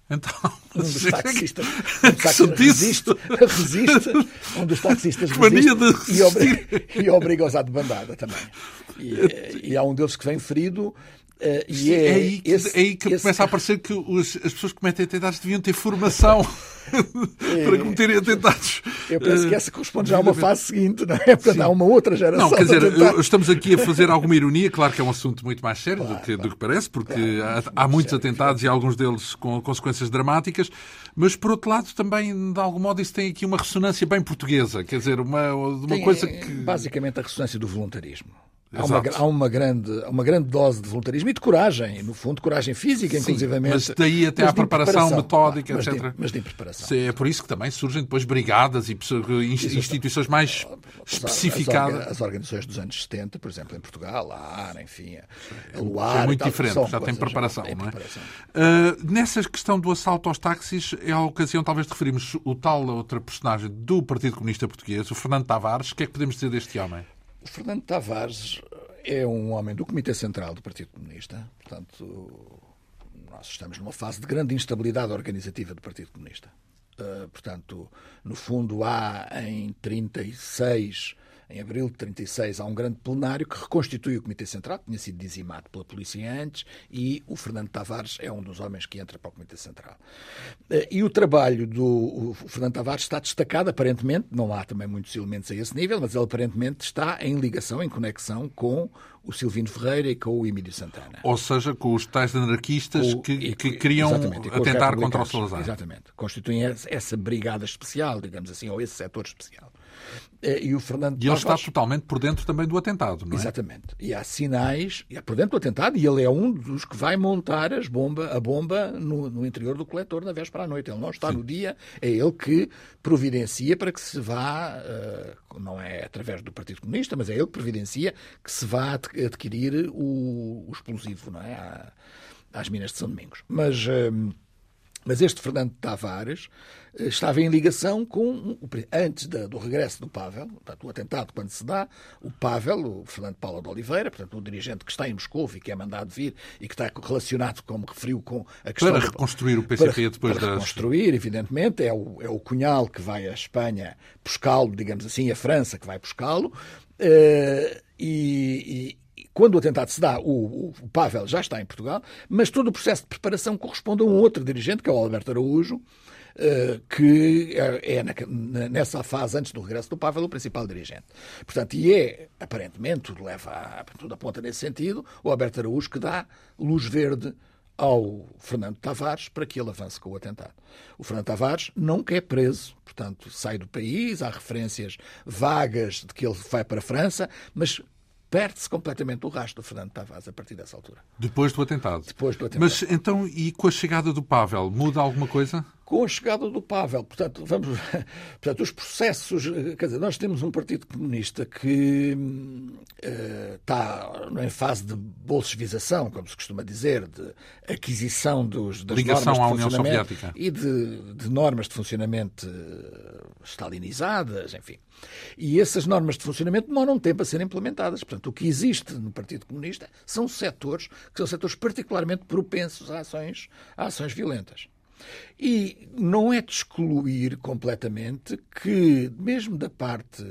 Então, um dos taxistas, um taxista resiste, resiste, um dos taxistas resiste e, obriga, e obriga-os à debandada também. E, e há um deles que vem ferido Uh, e é, é, aí que, esse, é aí que esse... começa a parecer que os, as pessoas que cometem atentados deviam ter formação para cometerem atentados. Eu penso que essa corresponde já a uma fase seguinte, não é? Sim. há uma outra geração. Não, quer dizer, estamos aqui a fazer alguma ironia, claro que é um assunto muito mais sério claro, do, que, claro, do, que, parece, porque claro, há, há, muitos sério, atentados e alguns deles com consequências dramáticas, mas por outro lado também, de algum modo, isso tem aqui uma ressonância bem portuguesa, quer dizer, uma, uma tem, coisa que. Basicamente a ressonância do voluntarismo. Há uma, há uma, grande, uma grande dose de voluntarismo e de coragem, no fundo, coragem física, Sim, inclusivamente. Mas daí até à preparação, metódica, mas etc. De, mas de preparação. É por isso que também surgem depois brigadas e instituições mais especificadas. As, organizações dos anos 70, por exemplo, em Portugal, a AR, enfim, a Luar. É muito diferente, já tem preparação, não é? Preparação. Uh, nessa questão do assalto aos táxis, é a ocasião talvez de referirmos o tal outra personagem do Partido Comunista Português, o Fernando Tavares. O que é que podemos dizer deste homem? O Fernando Tavares é um homem do Comitê Central do Partido Comunista, portanto, nós estamos numa fase de grande instabilidade organizativa do Partido Comunista. Uh, portanto, no fundo, há em 36 em abril de 36 há um grande plenário que reconstitui o Comitê Central, que tinha sido dizimado pela polícia antes, e o Fernando Tavares é um dos homens que entra para o Comitê Central. Eh, e o trabalho do Fernando Tavares está destacado, aparentemente, não há também muitos elementos a esse nível, mas ele aparentemente está em ligação, em conexão com o Silvino Ferreira e com o Emílio Santana. Ou seja, com os tais anarquistas com, que, que queriam atentar contra o Salazar. Exatamente. Constituem essa brigada especial, digamos assim, ou esse setor especial. Eh, e o Fernando E ele Tavares... está totalmente por dentro também do atentado, não é? Exatamente. E há sinais, e é por dentro do atentado, e ele é um dos que vai montar as bomba, a bomba no, no interior do coletor na véspera à noite. Ele não está Sim. no dia, é ele que providencia para que se vá, uh, não é através do Partido Comunista, mas é ele que providencia que se vá adquirir o, o explosivo não é? às minas de São Domingos. Mas. Uh, mas este Fernando Tavares eh, estava em ligação com, antes do regresso do Pavel, portanto, o atentado quando se dá, o Pavel, o Fernando Paulo de Oliveira, portanto, um dirigente que está em Moscou e que é mandado vir e que está relacionado, como referiu, com a questão... Para reconstruir o PCP para, depois para reconstruir, evidentemente, é o, é o Cunhal que vai à Espanha buscá-lo, digamos assim, a França que vai buscá-lo, uh, e, quando o atentado se dá, o, o, Pavel já está em Portugal, mas todo o processo de preparação corresponde a um outro dirigente, que é o Alberto Araújo, eh, que é, é nessa fase, antes do regresso do Pavel, o principal dirigente. Portanto, e é, aparentemente, tudo leva a, tudo aponta nesse sentido, o Alberto Araújo que dá luz verde ao Fernando Tavares para que ele avance com o atentado. O Fernando Tavares não quer preso, portanto, sai do país, há referências vagas de que ele vai para a França, mas perde-se completamente o rastro do Fernando Tavares a partir dessa altura. Depois do atentado? Depois do atentado. Mas então, e com a chegada do Pavel, muda alguma coisa? Com a chegada do Pavel. Portanto, vamos, portanto, os processos. Quer dizer, nós temos um Partido Comunista que uh, está em fase de bolchevização, como se costuma dizer, de aquisição dos, das Ligação normas à União Soviética. e de, de, normas de funcionamento uh, stalinizadas, enfim. E essas normas de funcionamento demoram um tempo a serem implementadas. Portanto, o que existe no Partido Comunista são setores que são setores particularmente propensos a ações, a ações violentas. E não é de excluir completamente que, mesmo da parte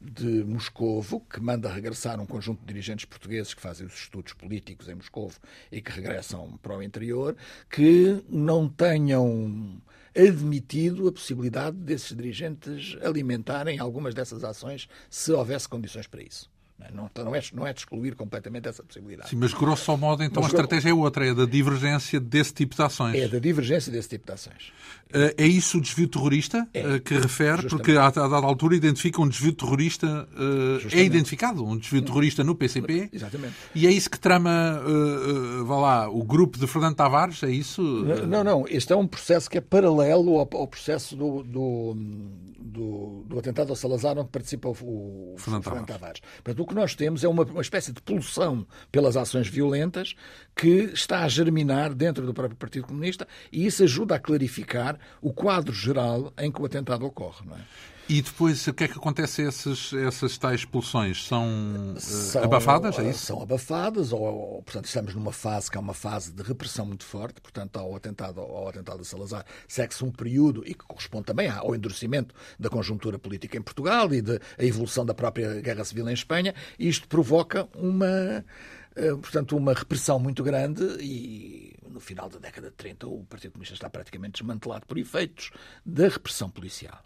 de Moscovo, que manda regressar um conjunto de dirigentes portugueses que fazem os estudos políticos em Moscovo e que regressam para o interior, que não tenham admitido a possibilidade desses dirigentes alimentarem algumas dessas ações se houvesse condições para isso. Não, não, é, não é de excluir completamente essa possibilidade. Sim, mas grosso modo, então mas, a estratégia é outra, é da divergência desse tipo de ações. É da divergência desse tipo de ações. Eh, é isso o desvio terrorista é, eh, que refere? Justamente. Porque a, dada altura identifica um desvio terrorista, eh, é identificado um desvio terrorista no PCP. Exatamente. E é isso que trama, vá lá, o grupo de Fernando Tavares, é isso? Não, não, este é um processo que é paralelo ao, ao processo do, do do, do, atentado ao Salazar, onde participa o, o Fernando, Fernando Tavares. Portanto, o que nós temos é uma, uma espécie de pulsão pelas ações violentas que está a germinar dentro do próprio Partido Comunista e isso ajuda a clarificar o quadro geral em que o atentado ocorre. Não é? E depois, o que é que acontece a essas, essas tais expulsões? São, eh, são abafadas, é isso? São abafadas, ou, ou, portanto, estamos numa fase que é uma fase de repressão muito forte, portanto, ao atentado, ao atentado de Salazar, segue-se um período, e que corresponde também ao endurecimento da conjuntura política em Portugal e da evolução da própria Guerra Civil em Espanha, e isto provoca uma, eh, portanto, uma repressão muito grande e no final da década de 30 o Partido Comunista está praticamente desmantelado por efeitos da repressão policial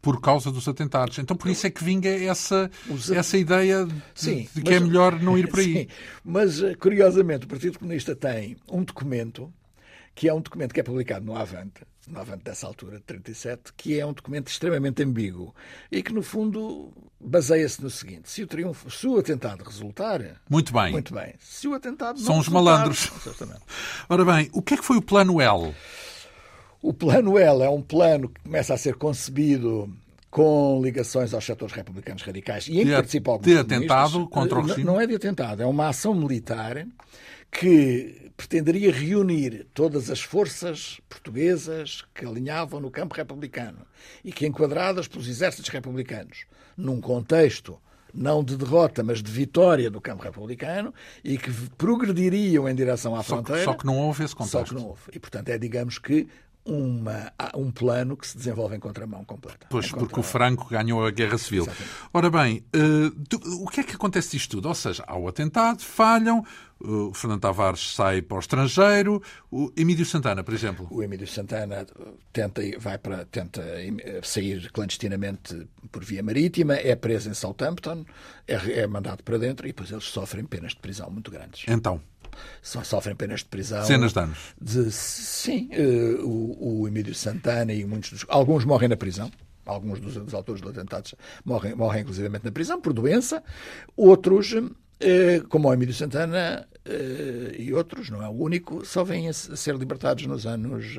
por causa dos atentados. Então por isso é que vinga essa, essa ideia de, Sim, de que é mas, é melhor não ir por aí. Sim, mas eh, curiosamente o Partido Comunista tem um documento que é um documento que é publicado no Avante, no Avante dessa altura, de 37, que é um documento extremamente ambíguo e que, no fundo, baseia-se no seguinte: se o triunfo, se o atentado resultar. Muito bem. Muito bem. Se o atentado São os malandros. Ora bem, o que é que foi o plano L? O plano L é um plano que começa a ser concebido com ligações aos setores republicanos radicais e em que participa alguns De atentado contra o regime? Não, é de atentado, é uma ação militar que pretenderia reunir todas as forças portuguesas que alinhavam no campo republicano e que, enquadradas pelos exércitos republicanos, num contexto não de derrota, mas de vitória do campo republicano e que progrediriam em direção à só fronteira. Que, só que não houve esse contexto. Só que não houve. E, portanto, é, digamos que, uma, um plano que se desenvolve em contramão completa. Pois, porque o Franco ganhou a Guerra Civil. Exatamente. Ora bem, uh, o que é que acontece disto tudo? Ou seja, há o atentado, falham, o Fernando Tavares sai para o estrangeiro, o Emílio Santana, por exemplo. O Emílio Santana tenta, vai para, tenta sair clandestinamente por via marítima, é preso em Southampton, é, é mandado para dentro e depois eles sofrem penas de prisão muito grandes. Então? Sofrem penas de prisão. Cenas de anos. De, sim, uh, o, o Emílio Santana e muitos dos. Alguns morrem na prisão. Alguns dos, dos autores dos atentados morrem, morrem inclusivamente na prisão por doença. Outros, eh, como o Emílio Santana eh, e outros, não é o único, só vêm a, ser libertados nos anos,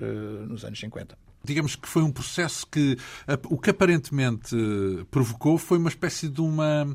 nos anos 50 digamos que foi um processo que o que aparentemente provocou foi uma espécie de uma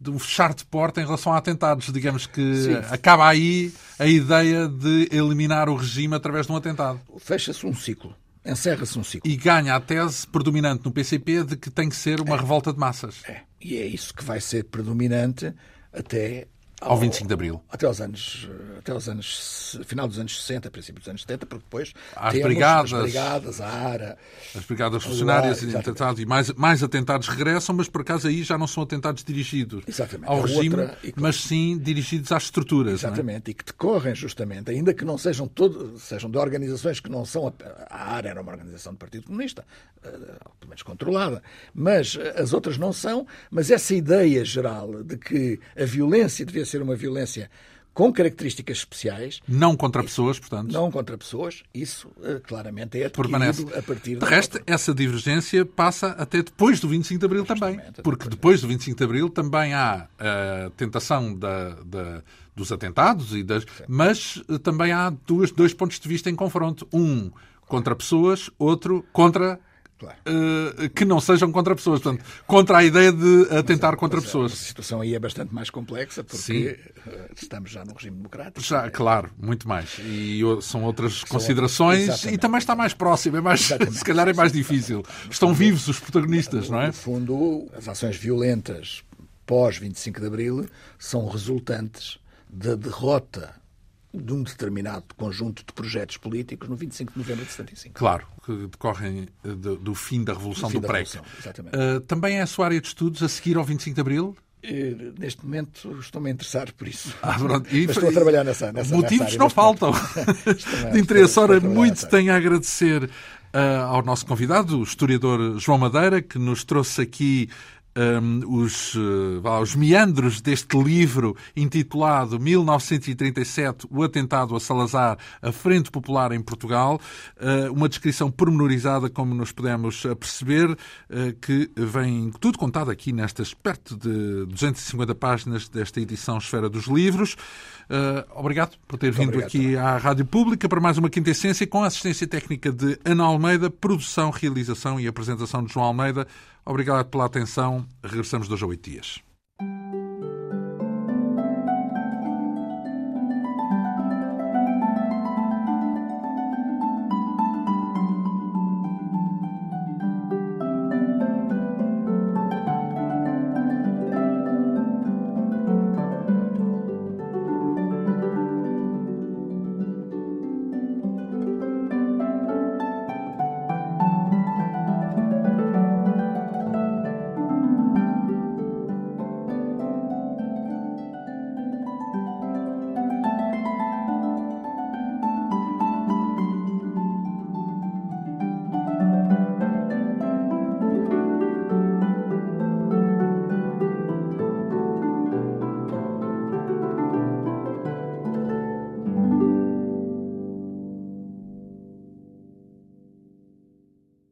de um fechar de porta em relação a atentados. Digamos que Sim. acaba aí a ideia de eliminar o regime através de um atentado. Fecha-se um ciclo. Encerra-se um ciclo. E ganha a tese predominante no PCP de que tem que ser uma é. revolta de massas. É. E é isso que vai ser predominante até ao 25 de Abril. Até aos anos, até aos anos, final dos anos 60, princípio dos anos 70, porque depois as brigadas, as brigadas, a ARA, as brigadas funcionárias e, atentados, e mais, mais atentados regressam, mas por acaso aí já não são atentados dirigidos exatamente. ao regime, outra, mas sim dirigidos às estruturas. É? Exatamente, é? e que decorrem justamente, ainda que não sejam todo, sejam de organizações que não são a, ARA era uma organização do Partido Comunista, eh, pelo menos controlada, mas as outras não são, mas essa ideia geral de que a violência devia ser uma violência com características especiais. Não contra pessoas, portanto. Não contra pessoas, isso uh, claramente é Permanece. a partir de resto, essa divergência passa até depois do 25 de Abril também. Porque depois do 25 de Abril também há a tentação da, da dos atentados, e das, mas uh, também há dois, dois pontos de vista em confronto. Um contra pessoas, outro contra Claro. Uh, que não sejam contra pessoas, portanto, contra a ideia de atentar mas, contra mas pessoas. A situação aí é bastante mais complexa porque Sim. Eh, estamos já no regime democrático. Já, claro, muito mais. E são outras são considerações outras, e também está mais próximo, é mais, se calhar é mais difícil. Estão vivos os protagonistas, não é? No fundo, as ações violentas pós 25 de Abril são resultantes da derrota de um determinado conjunto de projetos políticos no 25 de novembro de 75. Claro, que decorrem eh, do, do fim da Revolução do, do PREC. Uh, também é a sua área de estudos a seguir ao 25 de Abril? Uh, neste momento estou-me a interessar por isso. Ah, e, Mas estou a trabalhar nessa, nessa Motivos nessa não faltam. de interesse. Ora, muito tenho a agradecer uh, ao nosso convidado, o historiador João Madeira, que nos trouxe aqui um, os, uh, os meandros deste livro intitulado 1937, o atentado a Salazar, a Frente Popular em Portugal, uh, uma descrição pormenorizada, como nos podemos perceber, uh, que vem tudo contado aqui nestas perto de 250 páginas desta edição Esfera dos Livros. obrigado por ter Muito vindo obrigado, aqui também. à Rádio Pública para mais uma Quinta Essência com a assistência técnica de Ana Almeida, produção, realização e apresentação de João Almeida. Obrigado pela atenção. Regressamos dois a oito dias.